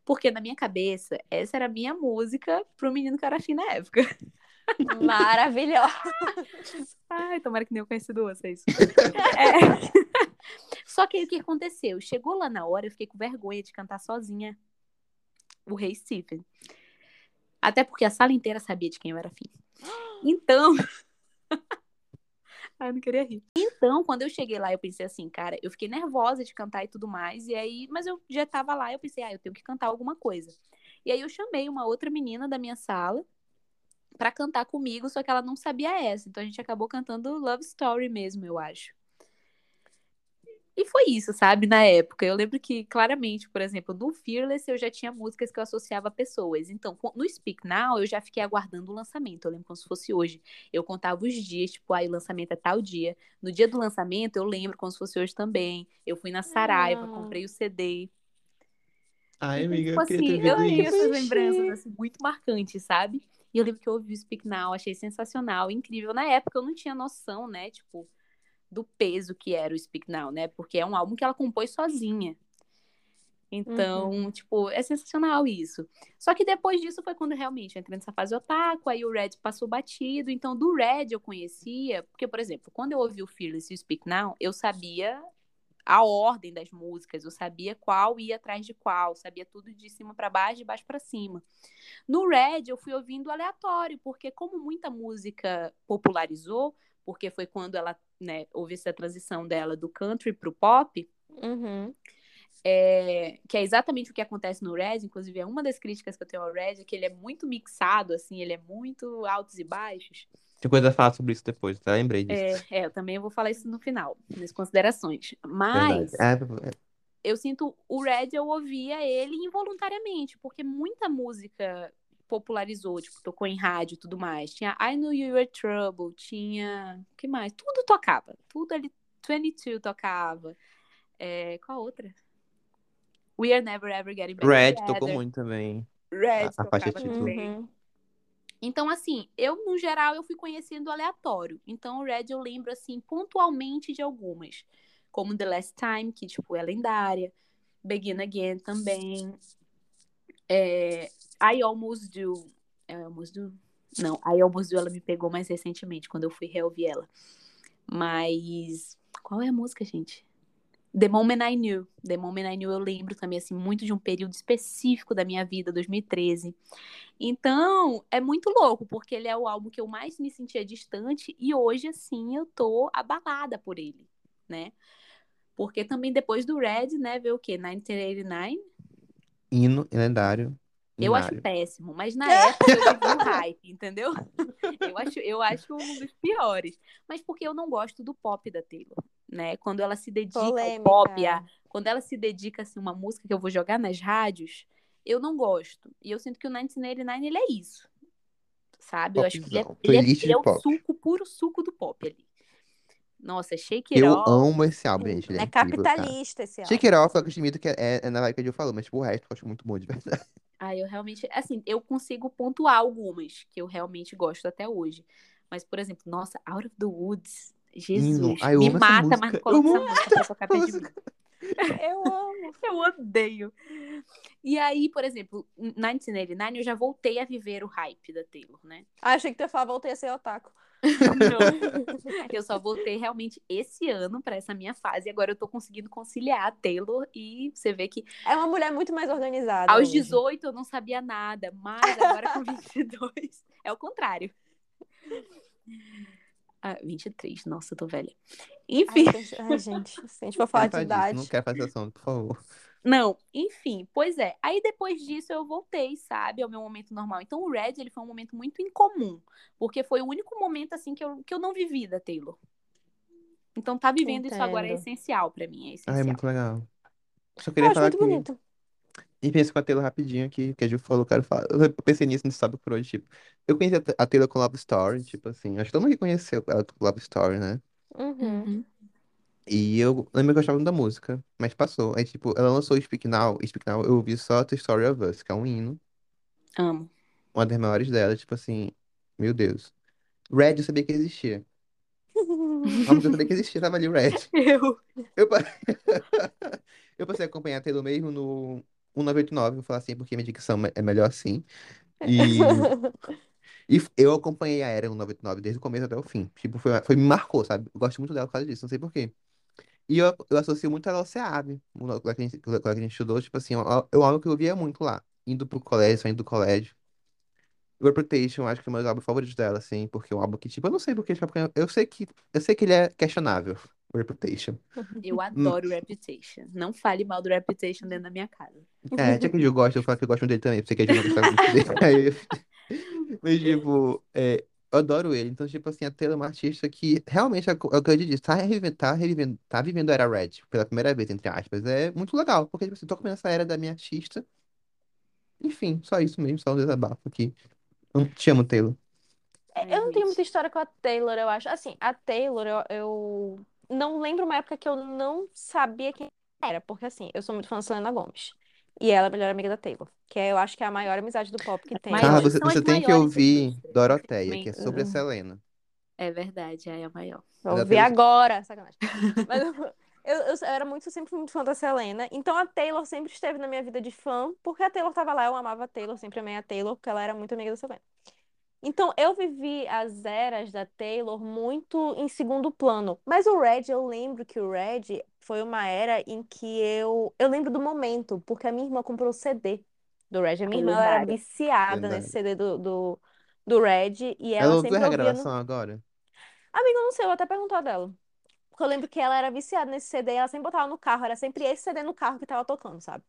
porque na minha cabeça essa era a minha música pro menino que era afim na época. Maravilhosa. Ai, tomara que nem eu conhecido vocês. É. Só que aí o que aconteceu? Chegou lá na hora, eu fiquei com vergonha de cantar sozinha o Rei Stephen. Até porque a sala inteira sabia de quem eu era afim. Então. Ai, não queria rir. Então, quando eu cheguei lá, eu pensei assim, cara, eu fiquei nervosa de cantar e tudo mais. E aí, mas eu já tava lá, eu pensei, ah, eu tenho que cantar alguma coisa. E aí eu chamei uma outra menina da minha sala pra cantar comigo, só que ela não sabia essa. Então a gente acabou cantando Love Story mesmo, eu acho. E foi isso, sabe, na época. Eu lembro que, claramente, por exemplo, no Fearless eu já tinha músicas que eu associava a pessoas. Então, no Speak Now, eu já fiquei aguardando o lançamento. Eu lembro como se fosse hoje. Eu contava os dias, tipo, aí o lançamento é tal dia. No dia do lançamento, eu lembro como se fosse hoje também. Eu fui na Saraiva, Ah. comprei o CD. Ai, Então, amiga, tipo eu queria assim, ter eu vivido tenho essas lembranças assim, muito marcantes, sabe? E eu lembro que eu ouvi o Speak Now, achei sensacional, incrível. Na época eu não tinha noção, né, tipo, do peso que era o Speak Now, né? Porque é um álbum que ela compôs sozinha. Então, tipo, é sensacional isso. Só que depois disso foi quando realmente eu entrei nessa fase otaku, aí o Red passou batido. Então, do Red eu conhecia, porque, por exemplo, quando eu ouvi o Fearless e o Speak Now, eu sabia a ordem das músicas, eu sabia qual ia atrás de qual, sabia tudo de cima para baixo, de baixo para cima. No Red eu fui ouvindo aleatório, porque como muita música popularizou, porque foi quando ela, né, houve essa transição dela do country pro pop, Uhum. É, que é exatamente o que acontece no Red, inclusive é uma das críticas que eu tenho ao Red, é que ele é muito mixado, assim, ele é muito altos e baixos. Tem coisa a falar sobre isso depois, tá? Lembrei disso. É, é, eu também vou falar isso no final, nas considerações. Mas Verdade. É, eu sinto o Red, eu ouvia ele involuntariamente, porque muita música popularizou, tipo, tocou em rádio e tudo mais. Tinha I Knew You Were Trouble, tinha. O que mais? Tudo tocava. Tudo ali. 22 tocava. É, qual outra? We Are Never Ever Getting Back Red Together. tocou muito também. Red a- a faixa também. Uhum. Então, assim, eu, no geral, eu fui conhecendo aleatório. Então, o Red eu lembro, assim, pontualmente de algumas. Como The Last Time, que, tipo, é lendária. Begin Again também. É, I Almost Do. I Almost Do? Não, I Almost Do ela me pegou mais recentemente, quando eu fui reouvir ela. Mas. Qual é a música, gente? The Moment I Knew. The Moment I Knew eu lembro também, assim, muito de um período específico da minha vida, 2013. Então, é muito louco, porque ele é o álbum que eu mais me sentia distante e hoje, assim, eu tô abalada por ele, né? Porque também depois do Red, né, veio o quê? 1989? Hino lendário. Eu acho péssimo, mas na época eu vivi um hype, entendeu? Eu acho, eu acho um dos piores. Mas porque eu não gosto do pop da Taylor, né? Quando ela se dedica ao Polêmica. pop, a, quando ela se dedica assim uma música que eu vou jogar nas rádios, eu não gosto. E eu sinto que o 1989 ele é isso. Sabe? Eu acho que ele é, Popzão. ele é, ele é o pop. suco, puro suco do pop ali. Nossa, Shake It Eu Off. amo esse álbum, gente. Ele é, É incrível, cara. capitalista esse álbum. Shake It Off, eu que é, é na vibe que a Jill falou, mas tipo, o resto eu acho muito bom, de verdade. Ah, eu realmente, assim, eu consigo pontuar algumas que eu realmente gosto até hoje. Mas, por exemplo, nossa, Out of the Woods, Jesus, ai, eu me amo essa mata, mas não Eu coloca essa amo música pra tocar perto de mim. Eu amo. Eu odeio. E aí, por exemplo, em 1989 eu já voltei a viver o hype da Taylor, né? Ah, achei que tu ia falar, voltei a ser otaku. Não. Eu só voltei realmente esse ano pra essa minha fase. E agora eu tô conseguindo conciliar a Taylor e você vê que É uma mulher muito mais organizada. aos hoje. 18 eu não sabia nada, mas agora com 22 é o contrário. Ah, 23, nossa, eu tô velha. Enfim, Ai, gente, ai, gente, se a gente for falar de Trata disso, idade. Não quero fazer assunto, por favor. não, enfim, pois é. Aí depois disso eu voltei, sabe, ao meu momento normal. Então o Red, ele foi um momento muito incomum, porque foi o único momento assim que eu, que eu não vivi da Taylor. Então tá vivendo isso agora é Entendo. essencial pra mim, é Ai, essencial. é muito legal. Só Eu queria acho falar muito que. bonito. E pensa com a Taylor rapidinho aqui, que a Ju falou, quero falar. Eu pensei nisso no sábado por hoje, tipo. Eu conheci a Ta- a Taylor com Love Story, tipo assim. Acho que todo mundo que conheceu ela com Love Story, né? Uhum. Uhum. E eu lembro que eu gostava muito da música, mas passou. Aí, tipo, ela lançou o Speak Now. e Speak Now eu ouvi só The Story of Us, que é um hino, Amo. uma das maiores dela, tipo assim, meu Deus. Red eu sabia que existia. A música eu sabia que existia, tava ali o Red. Eu. Eu, eu passei a acompanhar a Taylor mesmo no 1989, vou falar assim, porque minha dicção é melhor assim. E, e f- eu acompanhei a era no 99 desde o começo até o fim. Tipo, foi, foi, me marcou, sabe? Eu gosto muito dela por causa disso, não sei por quê. E eu, eu associo muito ela ao SEAB, lá que a gente, lá que a gente estudou, tipo assim, eu, amo que eu via muito lá, indo pro colégio, saindo do colégio. Reputation, acho que é o meu álbum favorito dela, assim, porque é um álbum que, tipo, eu não sei por quê, tipo, porque eu sei que, eu sei que ele é questionável, Reputation. Eu adoro Reputation. Não fale mal do Reputation dentro da minha casa. É, já que eu gosto, eu falo que eu gosto dele também, porque a gente não muito dele. Mas, tipo, é, eu adoro ele. Então, tipo assim, a Taylor é uma artista que realmente é o que eu disse, tá revivendo, tá revivendo, tá vivendo a era Red pela primeira vez, entre aspas. É muito legal, porque, tipo assim, tô comendo essa era da minha artista. Enfim, só isso mesmo, só um desabafo aqui. Eu te amo, Taylor. É, Eu não tenho muita história com a Taylor, eu acho. Assim, a Taylor, eu, eu não lembro uma época que eu não sabia quem era, porque assim, eu sou muito fã da Selena Gomes. E ela é a melhor amiga da Taylor, que é, eu acho que é a maior amizade do pop que tem. Carla, você, você tem que ouvir artistas, Doroteia, que é sobre a Selena. É verdade, é a maior. Vou Da ouvir agora, sacanagem. Mas eu, eu, eu era muito, sempre muito fã da Selena. Então a Taylor sempre esteve na minha vida de fã, porque a Taylor tava lá, eu amava a Taylor, sempre amei a Taylor, porque ela era muito amiga da Selena. Então eu vivi as eras da Taylor muito em segundo plano. Mas o Red, eu lembro que o Red foi uma era em que eu. Eu lembro do momento, porque a minha irmã comprou o CD do Red. A minha irmã era viciada Verdade. nesse CD do, do, do Red, e Ela ela ouviu a sempre ouvia no. regravação agora? Amiga, eu não sei, eu vou até perguntar dela. Eu lembro que ela era viciada nesse CD, ela sempre botava no carro, era sempre esse CD no carro que tava tocando, sabe?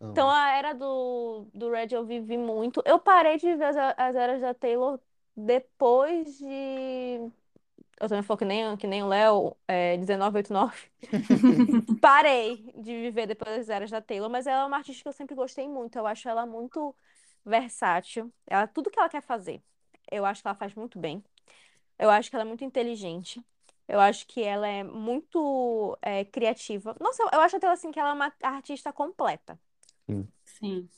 Então a era do, do Red eu vivi muito. Eu parei de viver as, as eras da Taylor depois de. Eu também falo que nem, que nem o Léo, é, 1989. Parei de viver depois das eras da Taylor, mas ela é uma artista que eu sempre gostei muito. Eu acho ela muito versátil. Ela, tudo que ela quer fazer, eu acho que ela faz muito bem. Eu acho que ela é muito inteligente. Eu acho que ela é muito é, criativa. Nossa, eu, eu acho até assim que ela é uma artista completa. Sim.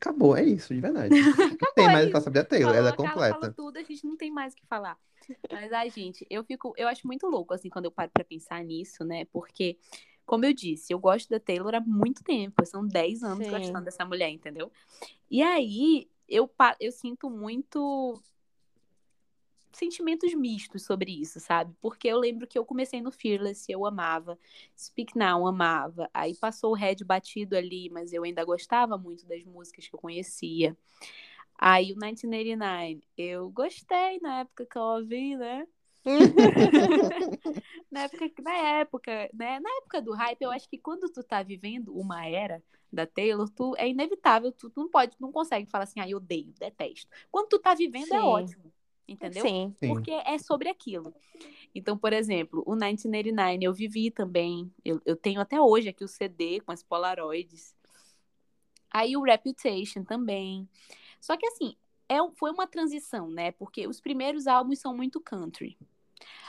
Acabou, é isso, de verdade. Não tem é mais o que isso. falar sobre a Taylor, ela é completa. falou tudo, a gente não tem mais o que falar. Mas, ai, gente, eu fico, eu acho muito louco, assim, quando eu paro pra pensar nisso, né? Porque como eu disse, eu gosto da Taylor há muito tempo. São 10 anos Sim. gostando dessa mulher, entendeu? E aí, eu, eu sinto muito sentimentos mistos sobre isso, sabe? Porque eu lembro que eu comecei no Fearless, eu amava. Speak Now, amava. Aí passou o Red batido ali, mas eu ainda gostava muito das músicas que eu conhecia. Aí o 1989, eu gostei na época que eu ouvi, né? na época, na época, né? Na época do hype, eu acho que quando tu tá vivendo uma era da Taylor, tu é inevitável, tu, tu não pode, não consegue falar assim, ah, eu odeio, detesto. Quando tu tá vivendo é Sim. ótimo, entendeu? Sim. Porque é sobre aquilo. Então, por exemplo, o 1989 eu vivi também. Eu, eu tenho até hoje aqui o CD com as Polaroids. Aí o Reputation também. Só que assim, é, foi uma transição, né? Porque os primeiros álbuns são muito country.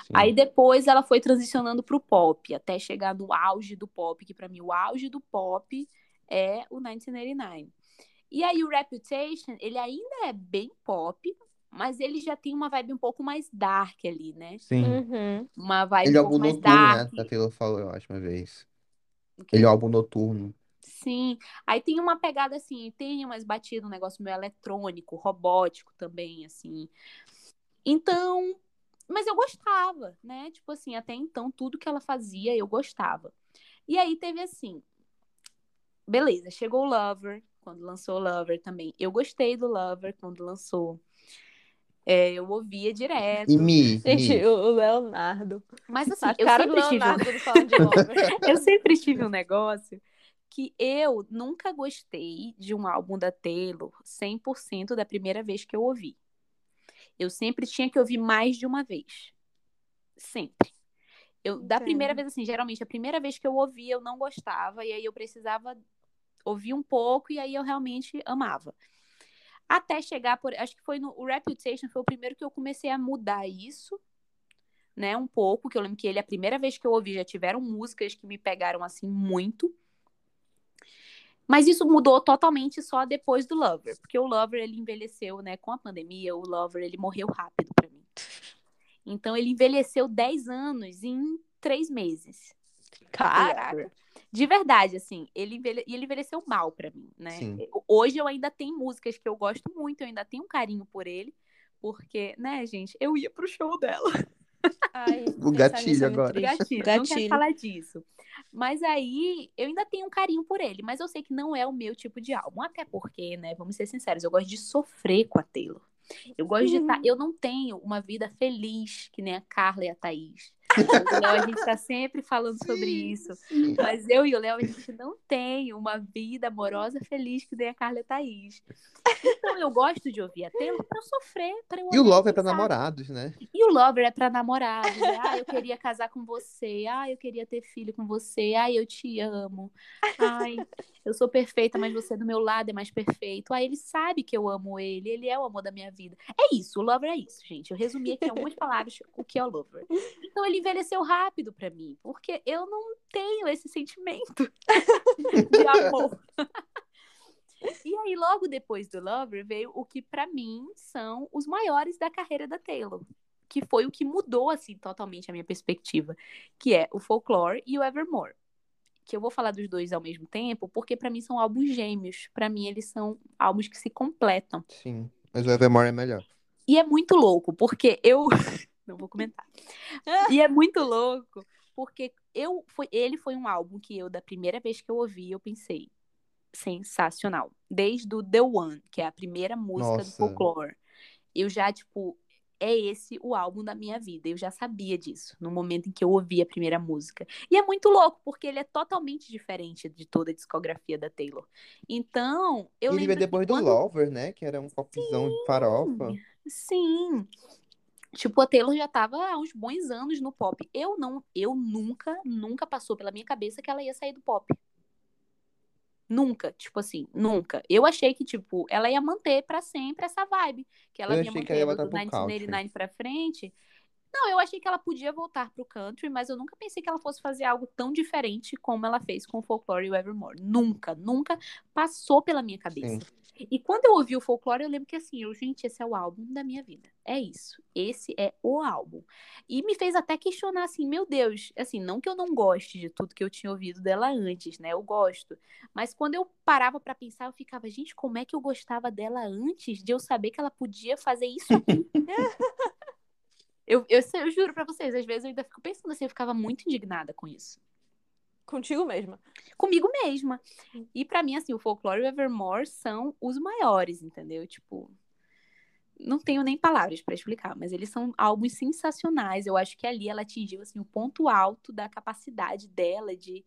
Sim. Aí depois ela foi transicionando pro pop, até chegar no auge do pop, que pra mim o auge do pop é o 1989. E aí o Reputation, ele ainda é bem pop, mas ele já tem uma vibe um pouco mais dark ali, né? Sim. Uhum. Uma vibe Ele é um pouco álbum mais noturno, né? A Taylor falou, eu acho, uma vez. O quê? Ele é álbum noturno. Sim. Aí tem uma pegada assim, tem umas batidas, um negócio meio eletrônico, robótico também, assim. Então, mas eu gostava, né? Tipo assim, até então, tudo que ela fazia, eu gostava. E aí teve assim, beleza, chegou o Lover, quando lançou o Lover também. Eu gostei do Lover quando lançou. É, eu ouvia direto. E Mi, Gente, Mi. o Leonardo. Mas assim, A eu cara do sempre tive um- Leonardo quando falando de Lover. eu sempre tive um negócio que eu nunca gostei de um álbum da Taylor 100% da primeira vez que eu ouvi. Eu sempre tinha que ouvir mais de uma vez. Sempre. Eu, da primeira vez, assim, geralmente, a primeira vez que eu ouvi, eu não gostava, e aí eu precisava ouvir um pouco, e aí eu realmente amava. Até chegar por. Acho que foi no. O Reputation foi o primeiro que eu comecei a mudar isso, né? Um pouco, que eu lembro que ele, a primeira vez que eu ouvi, já tiveram músicas que me pegaram assim muito. Mas isso mudou totalmente só depois do Lover, porque o Lover ele envelheceu, né, com a pandemia, o Lover ele morreu rápido pra mim. Então ele envelheceu 10 anos em 3 meses. Caraca. De verdade, assim, ele, envelhe... e ele envelheceu mal pra mim, né? Sim. Hoje eu ainda tenho músicas que eu gosto muito, eu ainda tenho um carinho por ele, porque, né, gente, eu ia pro show dela. Ai, O gatilho é agora. triste. Gatilho, não quero Gatilho. falar disso. Mas aí, eu ainda tenho um carinho por ele, mas eu sei que não é o meu tipo de álbum. Até porque, né, vamos ser sinceros, eu gosto de sofrer com a Taylor. Eu gosto de estar. Eu não tenho uma vida feliz, que nem a Carla e a Thaís. O Léo, a gente tá sempre falando sobre isso. Mas eu e o Léo, a gente não tem uma vida amorosa feliz que nem a Carla e a Thaís. Então eu gosto de ouvir a Taylor pra eu sofrer, pra eu E o olhar Love é pra pensar. namorados, né? E o Lover é pra namorados. né? Ah, eu queria casar com você. Ah, eu queria ter filho com você. Ai, eu te amo. Ai, eu sou perfeita, mas você do meu lado é mais perfeito. Ai, ele sabe que eu amo ele. Ele é o amor da minha vida. É isso, o Lover é isso, gente. Eu resumi aqui em algumas palavras o que é o Lover. Então ele envelheceu rápido pra mim, porque eu não tenho esse sentimento de amor. E aí, logo depois do Lover, veio o que pra mim são os maiores da carreira da Taylor. Que foi o que mudou, assim, totalmente a minha perspectiva. Que é o Folklore e o Evermore. Que eu vou falar dos dois ao mesmo tempo, porque pra mim são álbuns gêmeos. Pra mim, eles são álbuns que se completam. Sim. Mas o Evermore é melhor. E é muito louco, porque eu. Não vou comentar. E é muito louco, porque eu foi, ele foi um álbum que eu, da primeira vez que eu ouvi, eu pensei. Sensacional. Desde o The One, que é a primeira música do Nossa. folklore. Eu já, tipo, é esse o álbum da minha vida. Eu já sabia disso no momento em que eu ouvi a primeira música. E é muito louco, porque ele é totalmente diferente de toda a discografia da Taylor. Então, eu ele veio lembro que depois do quando- Lover, né? Que era um popzão de farofa. Sim. Tipo, a Taylor já tava há uns bons anos no pop. Eu não, eu nunca, nunca passou pela minha cabeça que ela ia sair do pop. Nunca, tipo assim, nunca. Eu achei que, tipo, ela ia manter pra sempre essa vibe. Que ela Eu achei que ela ia do voltar pro country. 1989 pra frente. Não, eu achei que ela podia voltar pro country, mas eu nunca pensei que ela fosse fazer algo tão diferente como ela fez com o Folklore e o Evermore. Nunca, nunca passou pela minha cabeça. Sim. E quando eu ouvi o folclore, eu lembro que assim, eu, gente, esse é o álbum da minha vida. É isso. Esse é o álbum. E me fez até questionar assim, meu Deus, assim, não que eu não goste de tudo que eu tinha ouvido dela antes, né? Eu gosto. Mas quando eu parava para pensar, eu ficava, gente, como é que eu gostava dela antes de eu saber que ela podia fazer isso aqui? eu, eu, eu juro para vocês, às vezes eu ainda fico pensando assim, eu ficava muito indignada com isso. Contigo mesma. Comigo mesma. E para mim, assim, o Folklore e o Evermore são os maiores, entendeu? Tipo, não tenho nem palavras para explicar, mas eles são álbuns sensacionais. Eu acho que ali ela atingiu assim o ponto alto da capacidade dela de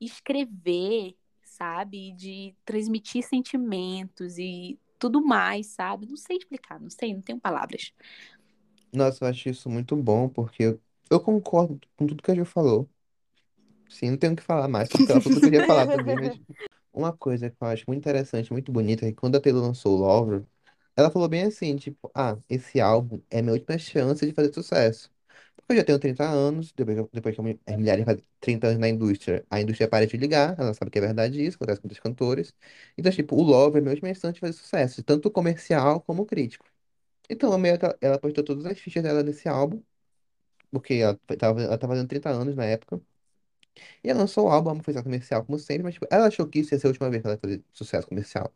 escrever, sabe, de transmitir sentimentos e tudo mais, sabe? Não sei explicar, não sei, não tenho palavras. Nossa, eu acho isso muito bom, porque eu, eu concordo com tudo que a Ju falou. Sim, não tenho o que falar mais, porque eu ia falar também, mas uma coisa que eu acho muito interessante, muito bonita, é que quando a Taylor lançou o Lover, ela falou bem assim, tipo, ah, esse álbum é a minha última chance de fazer sucesso. Porque eu já tenho 30 anos, depois, que- depois que as mulheres fazem 30 anos na indústria, a indústria para de ligar, ela sabe que é verdade isso, acontece com muitos cantores. Então, tipo, o Lover é a minha última chance de fazer sucesso, tanto comercial como crítico. Então, meio que ela ela postou todas as fichas dela nesse álbum, porque ela tava, ela tava fazendo 30 anos na época. E ela lançou o álbum, foi sucesso comercial, como sempre, mas tipo, ela achou que isso ia ser a última vez que ela ia fazer sucesso comercial.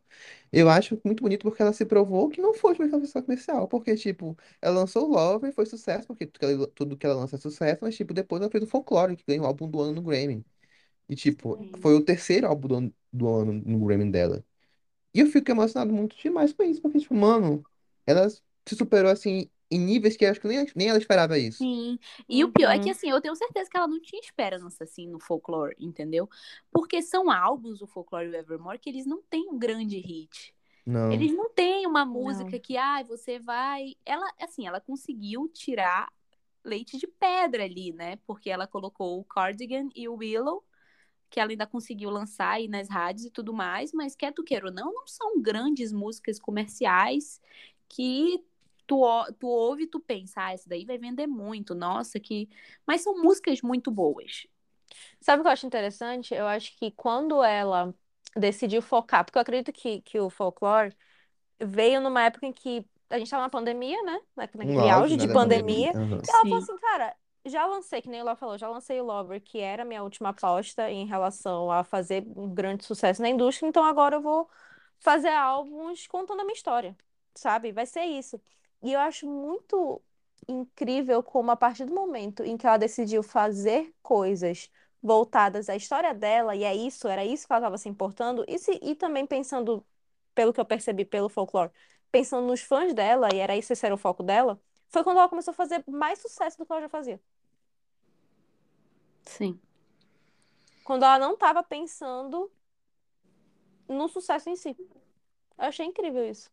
Eu acho muito bonito porque ela se provou que não foi a última vez que ela fez sucesso comercial. Porque, tipo, ela lançou o Love e foi sucesso, porque tudo que ela, tudo que ela lança é sucesso, mas, tipo, depois ela fez o Folklore, que ganhou o álbum do ano no Grammy. E, tipo, Sim. foi o terceiro álbum do ano, do ano no Grammy dela. E eu fico emocionado muito demais com isso, porque, tipo, mano, ela se superou, assim, em níveis que eu acho que nem, nem ela esperava isso. Sim. E o pior é que, Uhum. assim, eu tenho certeza que ela não tinha esperança, assim, no folclore, entendeu? Porque são álbuns, o folclore e o Evermore, que eles não têm um grande hit. Não. Eles não têm uma música Não. que, ai, você vai. Ela, assim, ela conseguiu tirar leite de pedra ali, né? Porque ela colocou o Cardigan e o Willow, que ela ainda conseguiu lançar aí nas rádios e tudo mais, mas quer tu queira ou não, não são grandes músicas comerciais que tu, tu ouve e tu pensa, ah, essa daí vai vender muito, nossa, que. Mas são músicas muito boas. Sabe o que eu acho interessante? Eu acho que quando ela decidiu focar, porque eu acredito que, que o folclore veio numa época em que a gente estava na pandemia, né? Na- Um Naquele auge, auge né, de pandemia. pandemia. Aham. E ela falou Sim. assim, cara, já lancei, que nem ela falou, já lancei o Lover, que era a minha última aposta em relação a fazer um grande sucesso na indústria, então agora eu vou fazer álbuns contando a minha história, sabe? Vai ser isso. E eu acho muito incrível como a partir do momento em que ela decidiu fazer coisas voltadas à história dela, e é isso, era isso que ela estava se importando, e, se, e também pensando, pelo que eu percebi pelo folclore, pensando nos fãs dela, e era isso, esse era o foco dela, foi quando ela começou a fazer mais sucesso do que ela já fazia. Sim. Quando ela não estava pensando no sucesso em si. Eu achei incrível isso.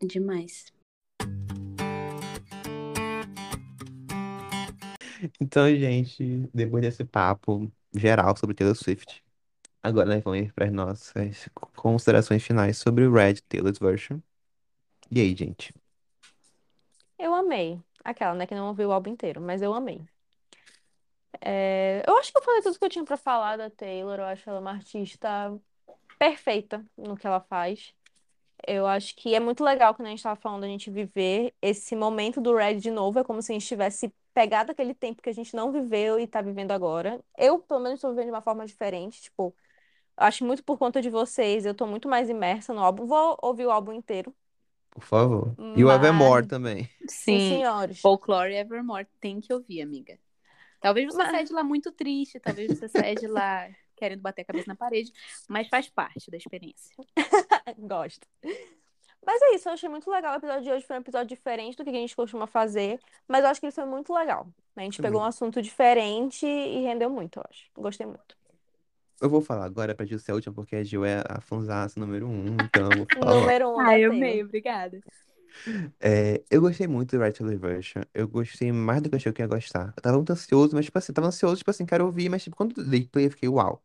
Demais. Então, gente, depois desse papo geral sobre Taylor Swift, agora nós vamos ir para as nossas considerações finais sobre o Red Taylor's Version. E aí, gente? Eu amei. Aquela, né, que não ouviu o álbum inteiro, mas eu amei. É, eu acho que eu falei tudo que eu tinha pra falar da Taylor. Eu acho ela uma artista perfeita no que ela faz. Eu acho que é muito legal quando a gente tava falando a gente viver esse momento do Red de novo. É como se a gente tivesse pegado aquele tempo que a gente não viveu e tá vivendo agora. Eu, pelo menos, tô vivendo de uma forma diferente. Tipo, acho muito por conta de vocês. Eu tô muito mais imersa no álbum. Vou ouvir o álbum inteiro. Por favor. E o Evermore também. sim, Sim. senhores. Folklore e Evermore tem que ouvir, amiga. Talvez você Mas- saia de lá muito triste, talvez você saia de lá querendo bater a cabeça na parede, mas faz parte da experiência. Gosto. Mas é isso, eu achei muito legal. O episódio de hoje foi um episódio diferente do que a gente costuma fazer, mas eu acho que ele foi muito legal. A gente Foi pegou um assunto diferente e rendeu muito, eu acho. Gostei muito. Eu vou falar agora pra Gil ser a última, porque a Gil é a fanzaça número um, então eu vou falar. Número um da Ai, Taylor. amei, obrigada. É, eu gostei muito do Red Taylor Version. Eu gostei mais do que eu achei que eu ia gostar. Eu tava muito ansioso, mas, tipo assim, tava ansioso, tipo assim, quero ouvir, mas, tipo, quando eu dei play, eu fiquei, uau.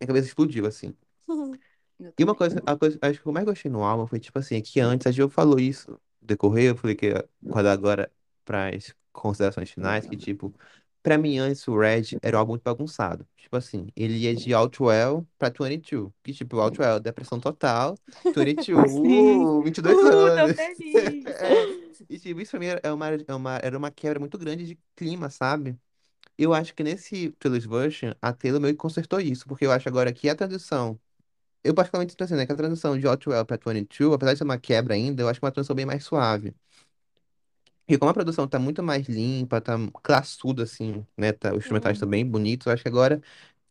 Minha cabeça explodiu, assim. Eu E uma também. coisa, a coisa, acho que eu mais gostei no álbum foi, tipo assim, que antes a Gil falou isso no decorrer, eu falei que ia guardar agora pras considerações finais, que, tipo, Pra mim, antes o Red era um álbum muito bagunçado. Tipo assim, ele ia de Outwell pra 22. Que tipo, Outwell, depressão total. 22, Sim. uh, 22 Uh, tô anos. feliz. É, e tipo, isso pra mim era é uma, é uma, era uma quebra muito grande de clima, sabe? Eu acho que nesse Taylor's Version, a Taylor meio que consertou isso, porque eu acho agora que a tradução. Eu particularmente tô pensando, né, que a tradução de Outwell pra 22, apesar de ser uma quebra ainda, eu acho que é uma tradução bem mais suave. E como a produção tá muito mais limpa, tá classuda, assim, né? Tá, os instrumentais estão Uhum. bem bonitos, eu acho que agora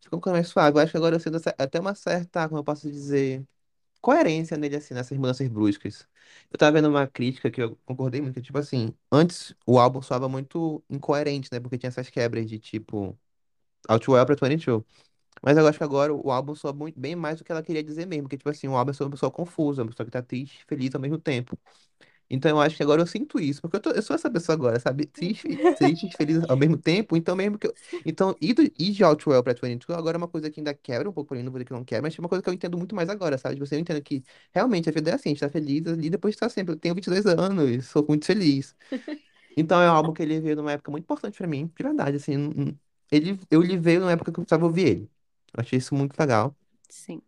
ficou um pouco mais suave. Eu acho que agora eu sinto até uma certa, como eu posso dizer, coerência nele, assim, nessas mudanças bruscas. Eu tava vendo uma crítica que eu concordei muito, que, tipo assim, antes o álbum soava muito incoerente, né? Porque tinha essas quebras de, tipo, Outwell pra 22. Mas eu acho que agora o álbum soa muito, bem mais do que ela queria dizer mesmo, que, tipo assim, o álbum é sobre uma pessoa confusa, uma pessoa que tá triste e feliz ao mesmo tempo. Então eu acho que agora eu sinto isso, porque eu, tô- eu sou essa pessoa agora, sabe? Triste, triste e feliz ao mesmo tempo, então mesmo que eu... Então, ir, do, ir de Outwell pra 22 agora é uma coisa que ainda quebra um pouco pra mim, não vou dizer que não quebra, mas é uma coisa que eu entendo muito mais agora, sabe? Tipo, Você eu entendo que realmente a vida é assim, a gente tá feliz ali, depois tá sempre, eu tenho 22 anos, sou muito feliz. Então é um álbum que ele veio numa época muito importante pra mim, de verdade, assim, não- não- ele, eu ele veio numa época que eu precisava ouvir ele. Eu achei isso muito legal. Sim.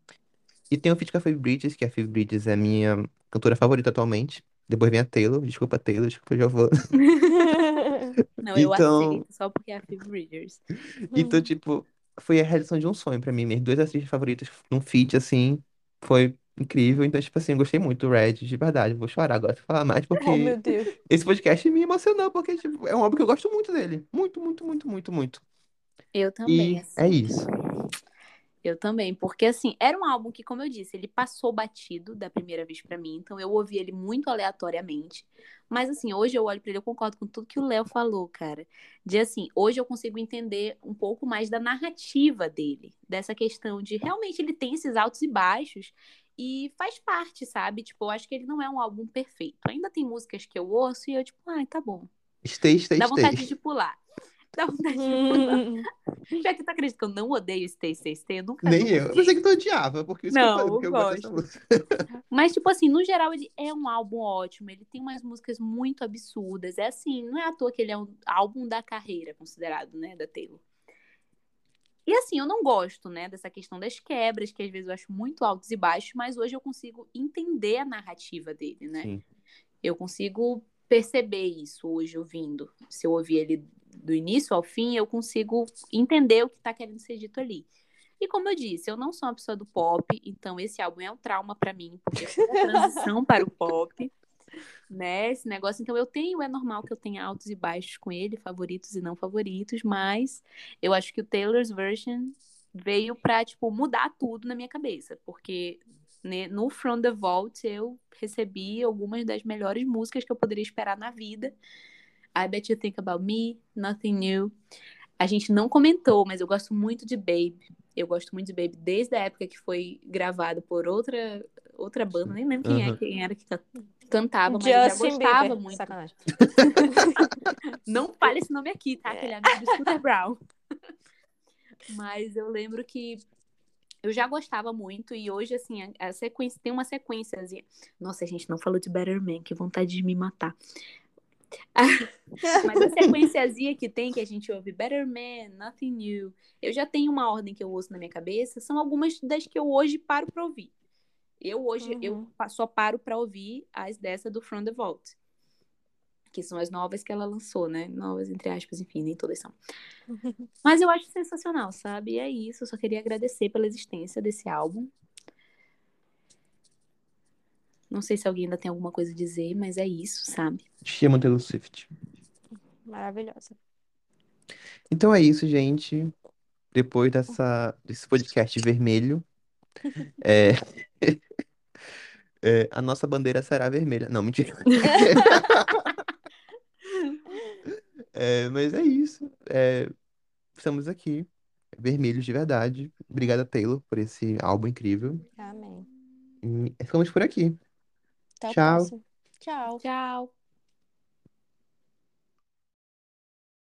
E tem o feat com a Phoebe Bridges, que a Phoebe Bridges é a minha cantora favorita atualmente. Depois vem a Taylor, desculpa Taylor, desculpa Giovanna. Não, eu Então, aceito só porque é a Phoebe Bridgers. então, tipo, foi a realização de um sonho pra mim. Minhas duas atrizes favoritas num feat, assim, foi incrível. Então, tipo assim, eu gostei muito do Red, de verdade. Vou chorar agora se falar mais, Oh, porque meu Deus. esse podcast me emocionou, porque, tipo, é um álbum que eu gosto muito dele. Muito, muito, muito, muito, muito. Eu também, E assim. é isso. Eu também, porque assim, era um álbum que, como eu disse, ele passou batido da primeira vez pra mim, então eu ouvi ele muito aleatoriamente. Mas assim, hoje eu olho pra ele, eu concordo com tudo que o Léo falou, cara. De assim, hoje eu consigo entender um pouco mais da narrativa dele, dessa questão de realmente ele tem esses altos e baixos e faz parte, sabe? Tipo, eu acho que ele não é um álbum perfeito. Ainda tem músicas que eu ouço e eu tipo, ai, tá bom. Stay, stay, Dá vontade stay. de pular. Dá vontade de. Já que tu acredita que eu não odeio Stay, Stay, Stay, eu nunca, Nem nunca eu. Eu pensei que tu odiava, porque isso que eu Não, falei, eu gosto. Mas, tipo assim, no geral, ele é um álbum ótimo. Ele tem umas músicas muito absurdas. É assim, não é à toa que ele é um álbum da carreira, considerado, né, da Taylor. E assim, eu não gosto, né, dessa questão das quebras, que às vezes eu acho muito altos e baixos, mas hoje eu consigo entender a narrativa dele, né? Sim. Eu consigo perceber isso hoje ouvindo. Se eu ouvir ele do início ao fim, eu consigo entender o que tá querendo ser dito ali. E como eu disse, eu não sou uma pessoa do pop, então esse álbum é um trauma pra mim, porque foi a transição para o pop, né? Esse negócio, então eu tenho, é normal que eu tenha altos e baixos com ele, favoritos e não favoritos, mas eu acho que o Taylor's version veio pra, tipo, mudar tudo na minha cabeça, porque né, no From the Vault eu recebi algumas das melhores músicas que eu poderia esperar na vida. I Bet You Think About Me, Nothing New. A gente não comentou, mas eu gosto muito de Babe. Eu gosto muito de Baby desde a época que foi gravado por outra outra banda, nem lembro quem, é, quem era que can- cantava, mas eu já Justin gostava Bieber. muito. Sacanagem. Não fale esse nome aqui, tá? É. Aquele amigo do Scooter Brown. Mas eu lembro que eu já gostava muito e hoje, assim, a, a sequência tem uma sequência. Nossa, a gente não falou de Better Man, que vontade de me matar. Mas a sequenciazinha que tem, que a gente ouve Better Man, Nothing New, eu já tenho uma ordem que eu ouço na minha cabeça, são algumas das que eu hoje paro pra ouvir. Eu hoje, eu Uhum. pa- só paro pra ouvir as dessa do From the Vault. Que são as novas que ela lançou, né? Novas, entre aspas, enfim, nem todas são. Mas eu acho sensacional, sabe? E é isso, eu só queria agradecer pela existência desse álbum. Não sei se alguém ainda tem alguma coisa a dizer, mas é isso, sabe? Te amo, Taylor Swift. Maravilhosa. Então é isso, gente. Depois dessa, desse podcast vermelho, é, é, a nossa bandeira será vermelha. Não, mentira. É, mas é isso. É, estamos aqui, vermelhos de verdade. Obrigada, Taylor, por esse álbum incrível. Amém. E ficamos por aqui. Até o Tchau. Tchau. Tchau!